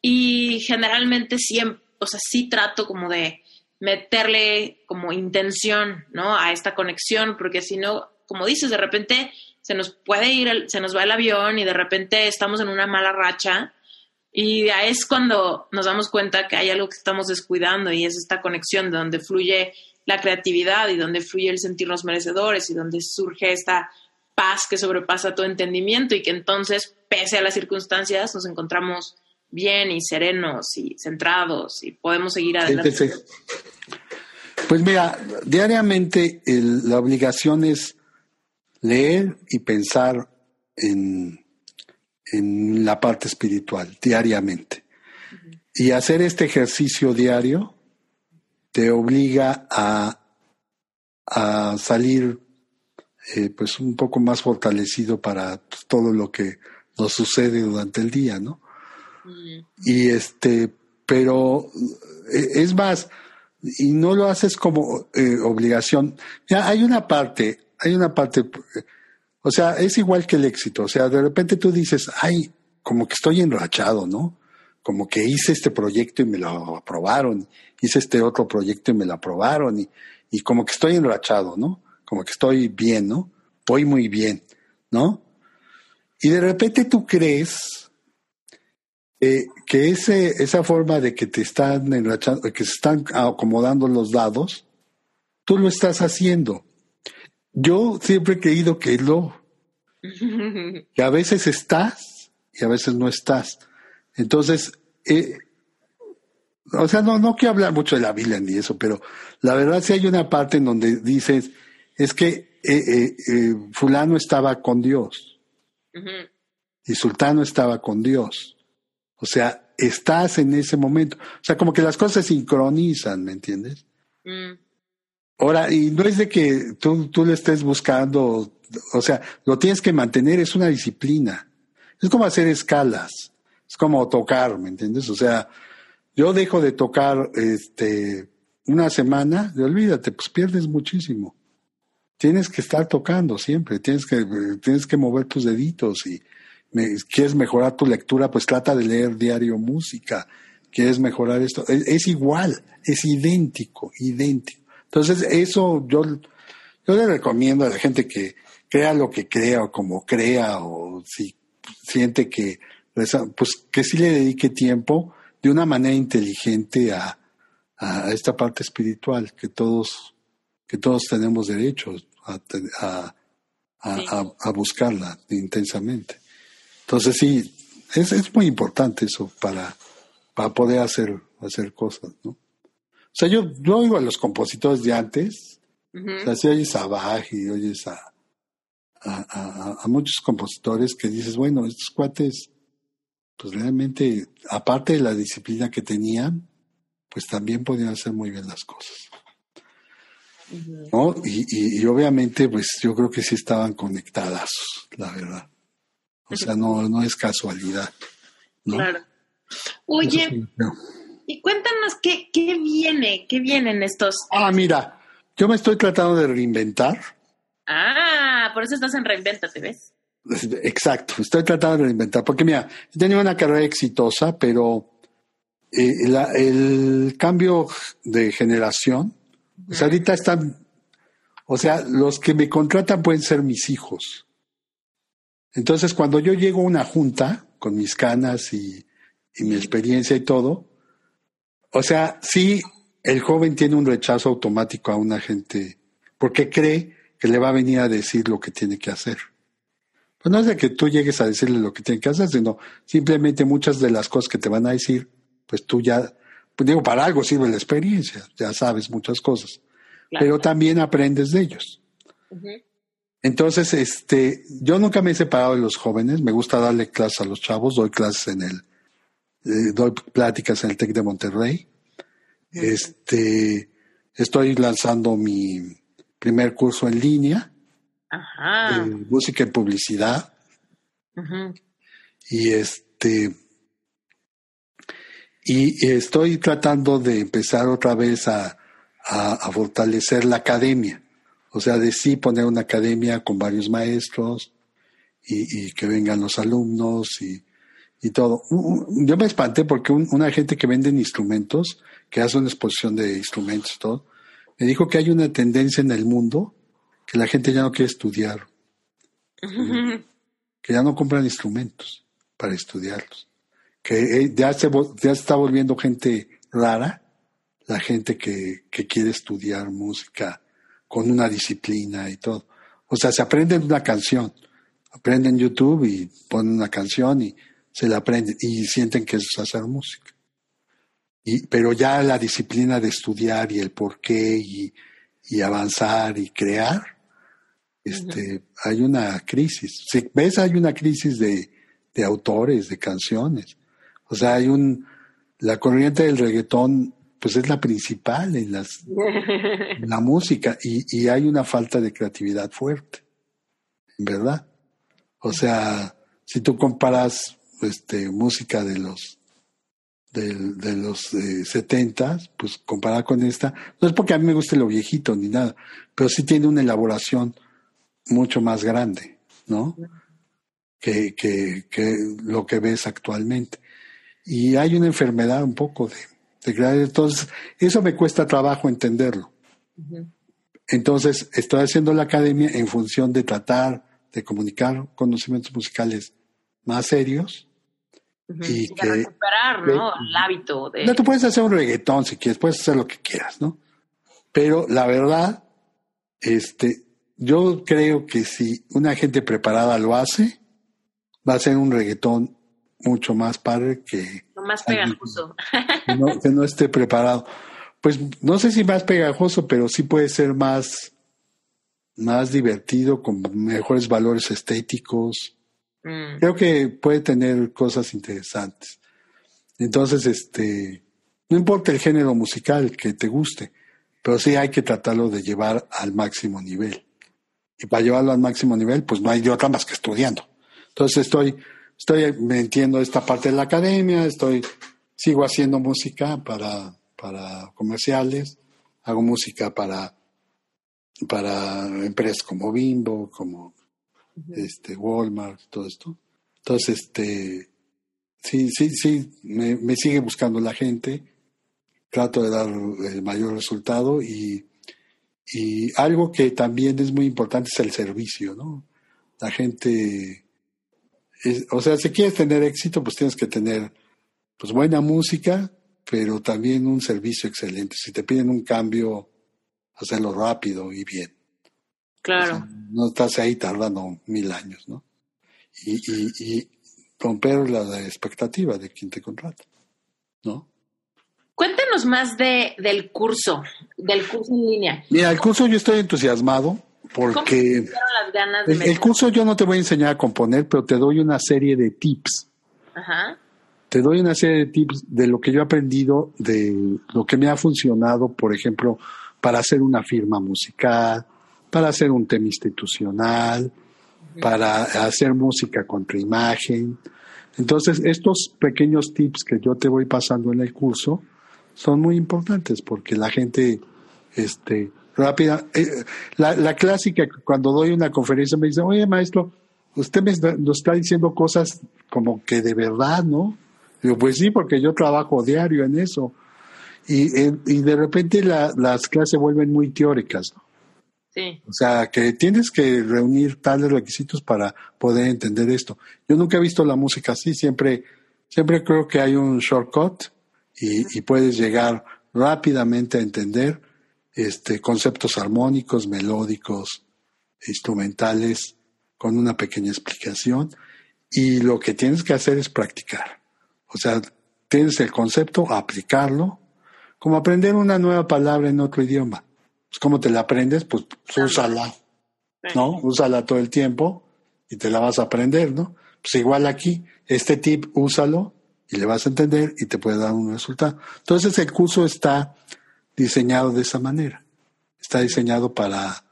[SPEAKER 2] y generalmente siempre, o sea, sí trato como de meterle como intención, ¿no? A esta conexión, porque si no, como dices, de repente se nos puede ir, se nos va el avión y de repente estamos en una mala racha y es cuando nos damos cuenta que hay algo que estamos descuidando y es esta conexión de donde fluye la creatividad y donde fluye el sentirnos merecedores y donde surge esta paz que sobrepasa todo entendimiento y que entonces, pese a las circunstancias, nos encontramos bien y serenos y centrados y podemos seguir adelante.
[SPEAKER 1] Pues mira, diariamente la obligación es leer y pensar en, en la parte espiritual, diariamente. Y hacer este ejercicio diario te obliga a, a salir eh, pues un poco más fortalecido para todo lo que nos sucede durante el día, ¿no? Y este, pero eh, es más, y no lo haces como eh, obligación. Ya hay una parte, hay una parte, o sea, es igual que el éxito, o sea, de repente tú dices, ay, como que estoy enrachado, ¿no? Como que hice este proyecto y me lo aprobaron, hice este otro proyecto y me lo aprobaron, y, y como que estoy enrachado, ¿no? como que estoy bien, ¿no? Voy muy bien, ¿no? Y de repente tú crees eh, que ese, esa forma de que te están enrachando, que se están acomodando los dados, tú lo estás haciendo. Yo siempre he creído que lo, que a veces estás y a veces no estás. Entonces, eh, o sea, no, no quiero hablar mucho de la Biblia ni eso, pero la verdad sí hay una parte en donde dices, es que eh, eh, eh, fulano estaba con Dios y sultano estaba con Dios. O sea, estás en ese momento. O sea, como que las cosas se sincronizan, ¿me entiendes? Mm. Ahora, y no es de que tú, tú le estés buscando, o sea, lo tienes que mantener, es una disciplina. Es como hacer escalas, es como tocar, ¿me entiendes? O sea, yo dejo de tocar este, una semana, y olvídate, pues pierdes muchísimo tienes que estar tocando siempre, tienes que, tienes que mover tus deditos y quieres mejorar tu lectura, pues trata de leer diario música, quieres mejorar esto, es, igual, es idéntico, idéntico. Entonces, eso yo, yo le recomiendo a la gente que crea lo que crea o como crea o si siente que, pues que sí le dedique tiempo de una manera inteligente a, a, esta parte espiritual que todos, que todos tenemos derecho a, a, a, buscarla intensamente. Entonces sí, es, es muy importante eso para, para poder hacer, hacer cosas, ¿no? O sea, yo, yo oigo a los compositores de antes, o sea, si oyes a Bach y oyes a, a, a, muchos compositores que dices, bueno, estos cuates, pues realmente, aparte de la disciplina que tenían, pues también podían hacer muy bien las cosas. ¿No? Y, y, obviamente, pues yo creo que sí estaban conectadas, la verdad. O sea, no, no es casualidad. Claro.
[SPEAKER 2] Oye, y cuéntanos qué, qué viene, qué vienen estos.
[SPEAKER 1] Ah, mira, yo me estoy tratando de reinventar.
[SPEAKER 2] Ah, por eso estás en Reinventate, ¿ves?
[SPEAKER 1] Exacto, estoy tratando de reinventar, porque mira, he tenido una carrera exitosa, pero eh, el cambio de generación, o sea, ahorita están, o sea, los que me contratan pueden ser mis hijos. Entonces, cuando yo llego a una junta con mis canas y, y mi experiencia y todo, o sea, sí, el joven tiene un rechazo automático a una gente porque cree que le va a venir a decir lo que tiene que hacer. Pues no es de que tú llegues a decirle lo que tiene que hacer, sino simplemente muchas de las cosas que te van a decir, pues tú ya, pues digo, para algo sirve la experiencia, ya sabes muchas cosas, pero también aprendes de ellos. Entonces, este, yo nunca me he separado de los jóvenes, me gusta darle clases a los chavos, doy clases en el, eh, doy pláticas en el TEC de Monterrey. Este, estoy lanzando mi primer curso en línea de música y publicidad. Y este, y estoy tratando de empezar otra vez a, a, fortalecer la academia. O sea, de sí poner una academia con varios maestros y, y que vengan los alumnos y, y todo. Yo me espanté porque una gente que vende instrumentos, que hace una exposición de instrumentos y todo, me dijo que hay una tendencia en el mundo que la gente ya no quiere estudiar, que ya no compran instrumentos para estudiarlos, que eh, ya se, ya está volviendo gente rara, la gente que, que quiere estudiar música con una disciplina y todo. O sea, se aprenden una canción, aprenden YouTube y ponen una canción y se la aprenden y sienten que es hacer música. Y, pero ya la disciplina de estudiar y el por qué y, y avanzar y crear, este, hay una crisis. Si ves, hay una crisis de, de autores, de canciones. O sea, hay un, la corriente del reggaetón, pues es la principal en las, la música y, y hay una falta de creatividad fuerte, en verdad. O sea, si tú comparas este, música de los de, de los eh, setentas, pues comparada con esta, no es porque a mí me guste lo viejito ni nada, pero sí tiene una elaboración mucho más grande, ¿no? Que, que, que lo que ves actualmente. Y hay una enfermedad un poco de, de entonces eso me cuesta trabajo entenderlo. Entonces estoy haciendo la academia en función de tratar de comunicar conocimientos musicales más serios y que,
[SPEAKER 2] recuperar, ¿no? El hábito de...
[SPEAKER 1] No, tú puedes hacer un reggaetón si quieres, puedes hacer lo que quieras, ¿no? Pero la verdad, este, yo creo que si una gente preparada lo hace, va a ser un reggaetón mucho más padre que...
[SPEAKER 2] más pegajoso.
[SPEAKER 1] que no esté preparado. Pues no sé si más pegajoso, pero sí puede ser más, más divertido, con mejores valores estéticos Mm. Creo que puede tener cosas interesantes. Entonces, este, no importa el género musical que te guste, pero sí hay que tratarlo de llevar al máximo nivel. Y para llevarlo al máximo nivel, pues no hay de otra más que estudiando. Entonces estoy, estoy metiendo esta parte de la academia, estoy, sigo haciendo música para, para comerciales, hago música para, para empresas como Bimbo, como este, Walmart, todo esto. Entonces, este, sí, sí, sí, me, me, sigue buscando la gente, trato de dar el mayor resultado y, y algo que también es muy importante es el servicio, ¿no? La gente, o sea, si quieres tener éxito, pues tienes que tener pues buena música pero también un servicio excelente. Si te piden un cambio, hacerlo rápido y bien.
[SPEAKER 2] Claro.
[SPEAKER 1] no estás ahí tardando mil años, ¿no? Y, y, y romper la expectativa de quien te contrata, ¿no?
[SPEAKER 2] Cuéntanos más de, del curso, del curso en línea.
[SPEAKER 1] Mira, el curso yo estoy entusiasmado porque
[SPEAKER 2] las ganas de
[SPEAKER 1] el, el curso yo no te voy a enseñar a componer, pero te doy una serie de tips.
[SPEAKER 2] Ajá.
[SPEAKER 1] Te doy una serie de tips de lo que yo he aprendido, de lo que me ha funcionado, por ejemplo, para hacer una firma musical, para hacer un tema institucional, para hacer música contra imagen. Entonces, estos pequeños tips que yo te voy pasando en el curso son muy importantes porque la gente, este, rápida, eh, la, la clásica, cuando doy una conferencia me dice, oye maestro, usted me nos está diciendo cosas como que de verdad, ¿no? Digo, pues sí, porque yo trabajo diario en eso. Y, eh, y de repente la- las clases se vuelven muy teóricas, ¿no?
[SPEAKER 2] Sí.
[SPEAKER 1] O sea, que tienes que reunir tales requisitos para poder entender esto. Yo nunca he visto la música así, siempre, siempre creo que hay un shortcut y, y puedes llegar rápidamente a entender este, conceptos armónicos, melódicos, instrumentales, con una pequeña explicación. Y lo que tienes que hacer es practicar. O sea, tienes el concepto, aplicarlo, como aprender una nueva palabra en otro idioma. Pues, ¿Cómo te la aprendes? Pues úsala, ¿no? Úsala todo el tiempo y te la vas a aprender, ¿no? Pues igual aquí, este tip úsalo y le vas a entender y te puede dar un resultado. Entonces el curso está diseñado de esa manera. Está diseñado para,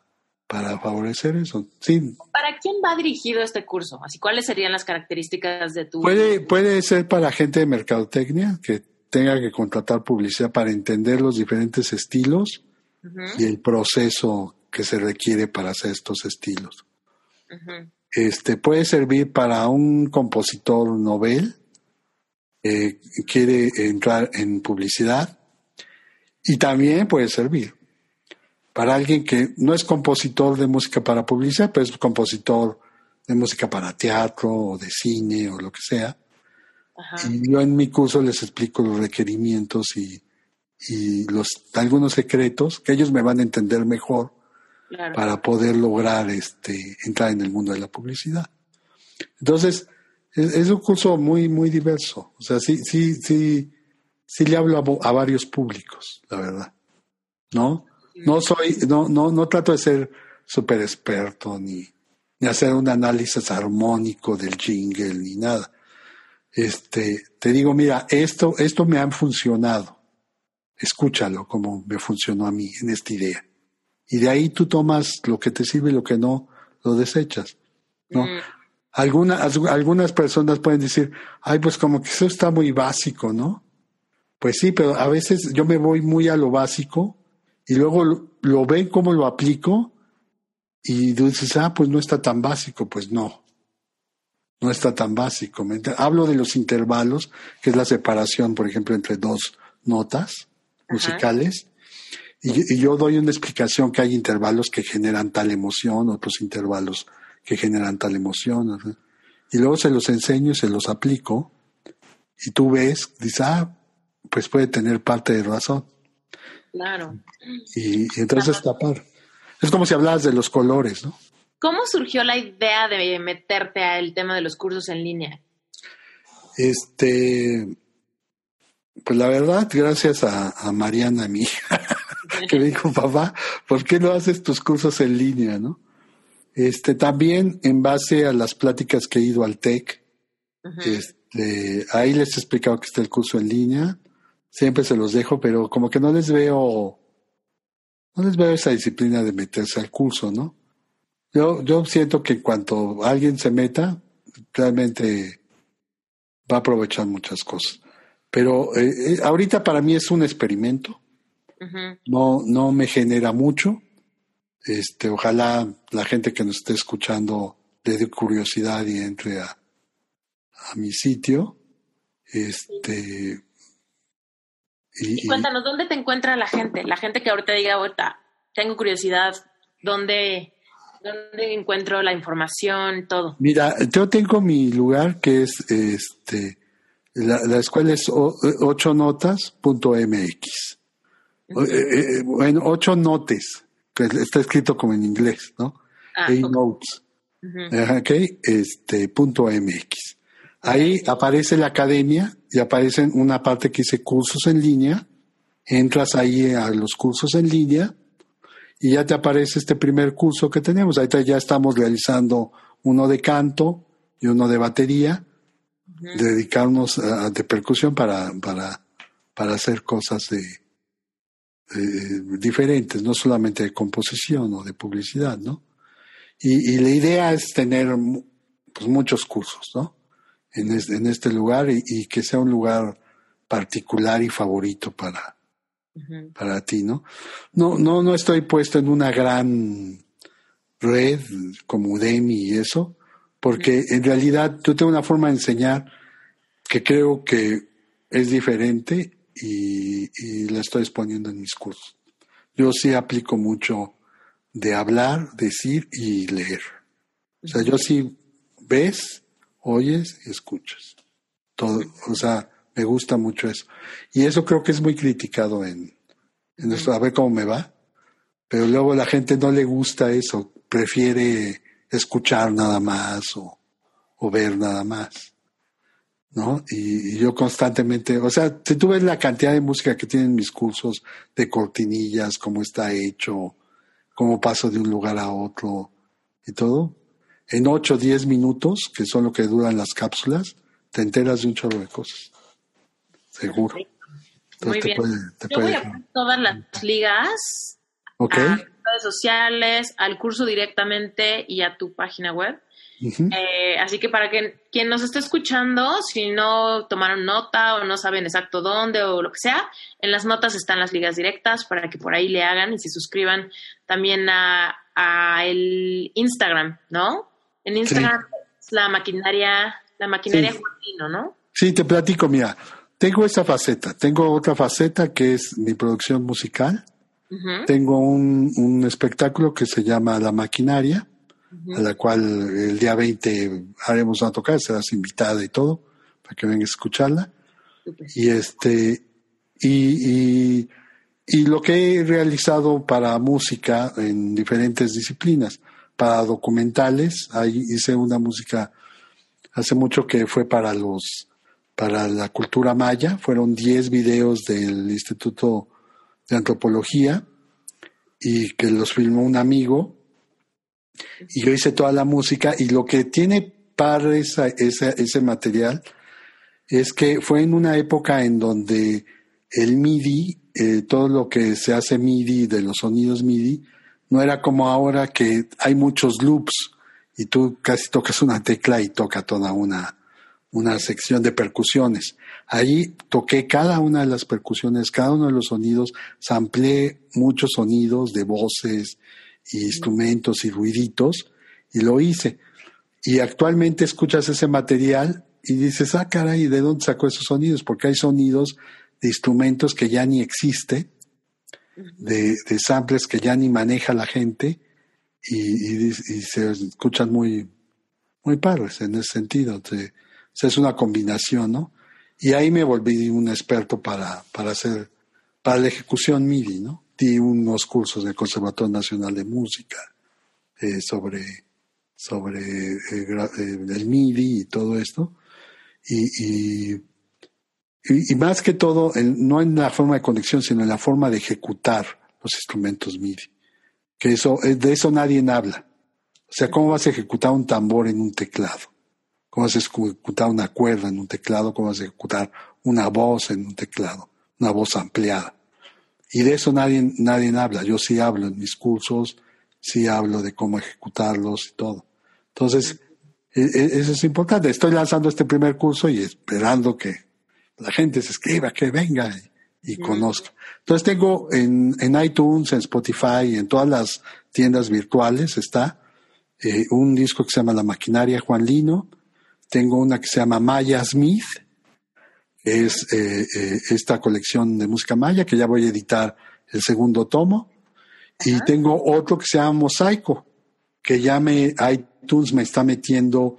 [SPEAKER 1] para favorecer eso. Sí,
[SPEAKER 2] ¿Para quién va dirigido este curso? Así, ¿cuáles serían las características de tu...
[SPEAKER 1] Puede, puede ser para gente de mercadotecnia que tenga que contratar publicidad para entender los diferentes estilos y el proceso que se requiere para hacer estos estilos. Este puede servir para un compositor novel que quiere entrar en publicidad y también puede servir para alguien que no es compositor de música para publicidad, pero es compositor de música para teatro o de cine o lo que sea.
[SPEAKER 2] Ajá.
[SPEAKER 1] Y yo en mi curso les explico los requerimientos y, y los algunos secretos que ellos me van a entender mejor
[SPEAKER 2] Claro.
[SPEAKER 1] para poder lograr este entrar en el mundo de la publicidad. Entonces, es, un curso muy, muy diverso. O sea, sí, sí, sí, sí le hablo a, a varios públicos, la verdad. ¿No? No soy, no, no, no trato de ser súper experto ni, ni hacer un análisis armónico del jingle ni nada. Este, te digo, mira, esto, esto me ha funcionado. Escúchalo como me funcionó a mí en esta idea. Y de ahí tú tomas lo que te sirve y lo que no, lo desechas. ¿no?
[SPEAKER 2] Mm,
[SPEAKER 1] Algunas, algunas personas pueden decir, ay, pues como que eso está muy básico, ¿no? Pues sí, pero a veces yo me voy muy a lo básico y luego lo, lo ven cómo lo aplico y tú dices, ah, pues no está tan básico, pues no. No está tan básico. Hablo de los intervalos, que es la separación, por ejemplo, entre dos notas musicales. Y, y yo doy una explicación que hay intervalos que generan tal emoción, otros intervalos que generan tal emoción. Y luego se los enseño y se los aplico. Y tú ves, dices, ah, pues puede tener parte de razón.
[SPEAKER 2] claro.
[SPEAKER 1] Y, y entonces está padre. Es como si hablaras de los colores, ¿no?
[SPEAKER 2] ¿Cómo surgió la idea de meterte al tema de los cursos en línea?
[SPEAKER 1] Este, pues la verdad, gracias a, a Mariana, mi hija, que me dijo, papá, ¿por qué no haces tus cursos en línea, no? Este, también en base a las pláticas que he ido al TEC,
[SPEAKER 2] Ujú.
[SPEAKER 1] este, ahí les he explicado que está el curso en línea, siempre se los dejo, pero como que no les veo, no les veo esa disciplina de meterse al curso, ¿no? Yo, yo siento que en cuanto alguien se meta, realmente va a aprovechar muchas cosas. Pero eh, eh, ahorita para mí es un experimento, no, no me genera mucho. Este, ojalá la gente que nos esté escuchando le dé curiosidad y entre a, a mi sitio. Este, y,
[SPEAKER 2] Y cuéntanos, ¿dónde te encuentra la gente? La gente que ahorita diga, ahorita tengo curiosidad, ¿dónde, ¿dónde encuentro la información, todo?
[SPEAKER 1] Mira, yo tengo mi lugar que es este La, la escuela es o- ocho notas.mx. O- eh, eh, bueno, ocho notes, que está escrito como en inglés, ¿no?
[SPEAKER 2] Ah,
[SPEAKER 1] Eight
[SPEAKER 2] ok.
[SPEAKER 1] notes. Ajá, ok, este, punto MX. Ahí aparece la academia y aparece una parte que dice cursos en línea. Entras ahí a los cursos en línea y ya te aparece este primer curso que tenemos. Ahorita ya estamos realizando uno de canto y uno de batería, dedicarnos a, de percusión para, para, para hacer cosas de, eh, diferentes, no solamente de composición o de publicidad, ¿no? Y, y la idea es tener pues, muchos cursos, ¿no? En, es- en este lugar y, y que sea un lugar particular y favorito para, para ti, ¿no? No, no, no estoy puesto en una gran red como Udemy y eso, porque en realidad yo tengo una forma de enseñar que creo que es diferente y, y la estoy exponiendo en mis cursos. Yo sí aplico mucho de hablar, decir y leer. O sea, yo sí ves, oyes y escuchas. Todo, o sea, me gusta mucho eso. Y eso creo que es muy criticado en, en esto, a ver cómo me va. Pero luego la gente no le gusta eso, prefiere escuchar nada más o, o ver nada más. ¿No? Y, y yo constantemente, o sea, si tú ves la cantidad de música que tienen mis cursos de cortinillas, cómo está hecho, cómo paso de un lugar a otro y todo, en 8 o 10 minutos, que son lo que duran las cápsulas, te enteras de un chorro de cosas. Seguro.
[SPEAKER 2] Muy
[SPEAKER 1] Entonces te
[SPEAKER 2] bien.
[SPEAKER 1] puede, te
[SPEAKER 2] Yo voy
[SPEAKER 1] puede-
[SPEAKER 2] a poner todas las ligas
[SPEAKER 1] Ok.
[SPEAKER 2] a redes sociales, al curso directamente y a tu página web. Eh, así que para que quien nos esté escuchando, si no tomaron nota o no saben exacto dónde o lo que sea, en las notas están las ligas directas para que por ahí le hagan y se suscriban también a, a el Instagram, ¿no? En Instagram es la maquinaria, la maquinaria
[SPEAKER 1] Sí.
[SPEAKER 2] Juanino, ¿no?
[SPEAKER 1] Sí, te platico, mira, tengo esta faceta, tengo otra faceta que es mi producción musical, tengo un, un espectáculo que se llama La Maquinaria, a la cual el día 20 haremos una tocada, serás invitada y todo, para que vengas a escucharla. Y este, y, y, y lo que he realizado para música en diferentes disciplinas, para documentales, ahí hice una música hace mucho que fue para los, para la cultura maya, fueron 10 videos del Instituto de Antropología y que los filmó un amigo y yo hice toda la música y lo que tiene para esa, esa- ese material es que fue en una época en donde el MIDI, eh, todo lo que se hace MIDI, de los sonidos MIDI, no era como ahora que hay muchos loops y tú casi tocas una tecla y toca toda una, una sección de percusiones. Ahí toqué cada una de las percusiones, cada uno de los sonidos, samplé muchos sonidos de voces y instrumentos y ruiditos y lo hice. Y actualmente escuchas ese material y dices, ah, caray, ¿de dónde sacó esos sonidos? Porque hay sonidos de instrumentos que ya ni existe, de, de samples que ya ni maneja la gente y, y dis- y se escuchan muy, muy padres en ese sentido. Te- o sea, es una combinación, ¿no? Y ahí me volví un experto para, para hacer, para la ejecución MIDI, ¿no? Di unos cursos del Conservatorio Nacional de Música eh, sobre, sobre eh, eh, el MIDI y todo esto. Y, y, más que todo, no en la forma de conexión, sino en la forma de ejecutar los instrumentos MIDI. Que eso, de eso nadie habla. O sea, ¿cómo vas a ejecutar un tambor en un teclado? ¿Cómo vas a ejecutar una cuerda en un teclado? ¿Cómo vas a ejecutar una voz en un teclado? Una voz ampliada. Y de eso nadie, nadie habla. Yo sí hablo en mis cursos, sí hablo de cómo ejecutarlos y todo. Entonces, e- e- eso es importante. Estoy lanzando este primer curso y esperando que la gente se escriba, que venga y, y conozca. Entonces tengo en, en iTunes, en Spotify, en todas las tiendas virtuales está eh, un disco que se llama La Maquinaria Juan Lino. Tengo una que se llama Maya Smith, es eh, eh, esta colección de música maya, que ya voy a editar el segundo tomo. Y tengo otro que se llama Mosaico, que ya me, iTunes me está metiendo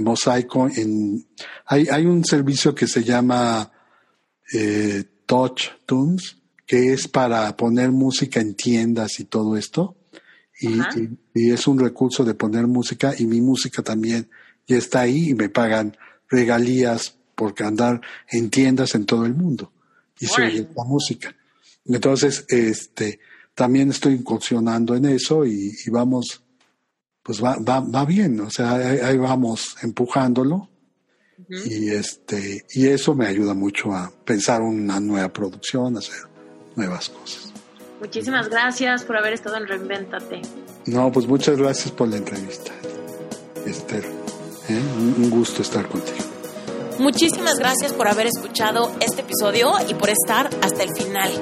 [SPEAKER 1] mosaico. En, hay, hay un servicio que se llama eh, Touch Tunes, que es para poner música en tiendas y todo esto. Y, y, es un recurso de poner música y mi música también ya está ahí y me pagan regalías por andar en tiendas en todo el mundo y se oye la música. Entonces, este, también estoy incursionando en eso y, vamos, pues va, va, va, bien, o sea, ahí, vamos empujándolo y este, y eso me ayuda mucho a pensar una nueva producción, hacer nuevas cosas.
[SPEAKER 2] Muchísimas gracias por haber estado en Reinventate.
[SPEAKER 1] No, pues muchas gracias por la entrevista, Esther. ¿eh? Un gusto estar contigo.
[SPEAKER 2] Muchísimas gracias por haber escuchado este episodio y por estar hasta el final.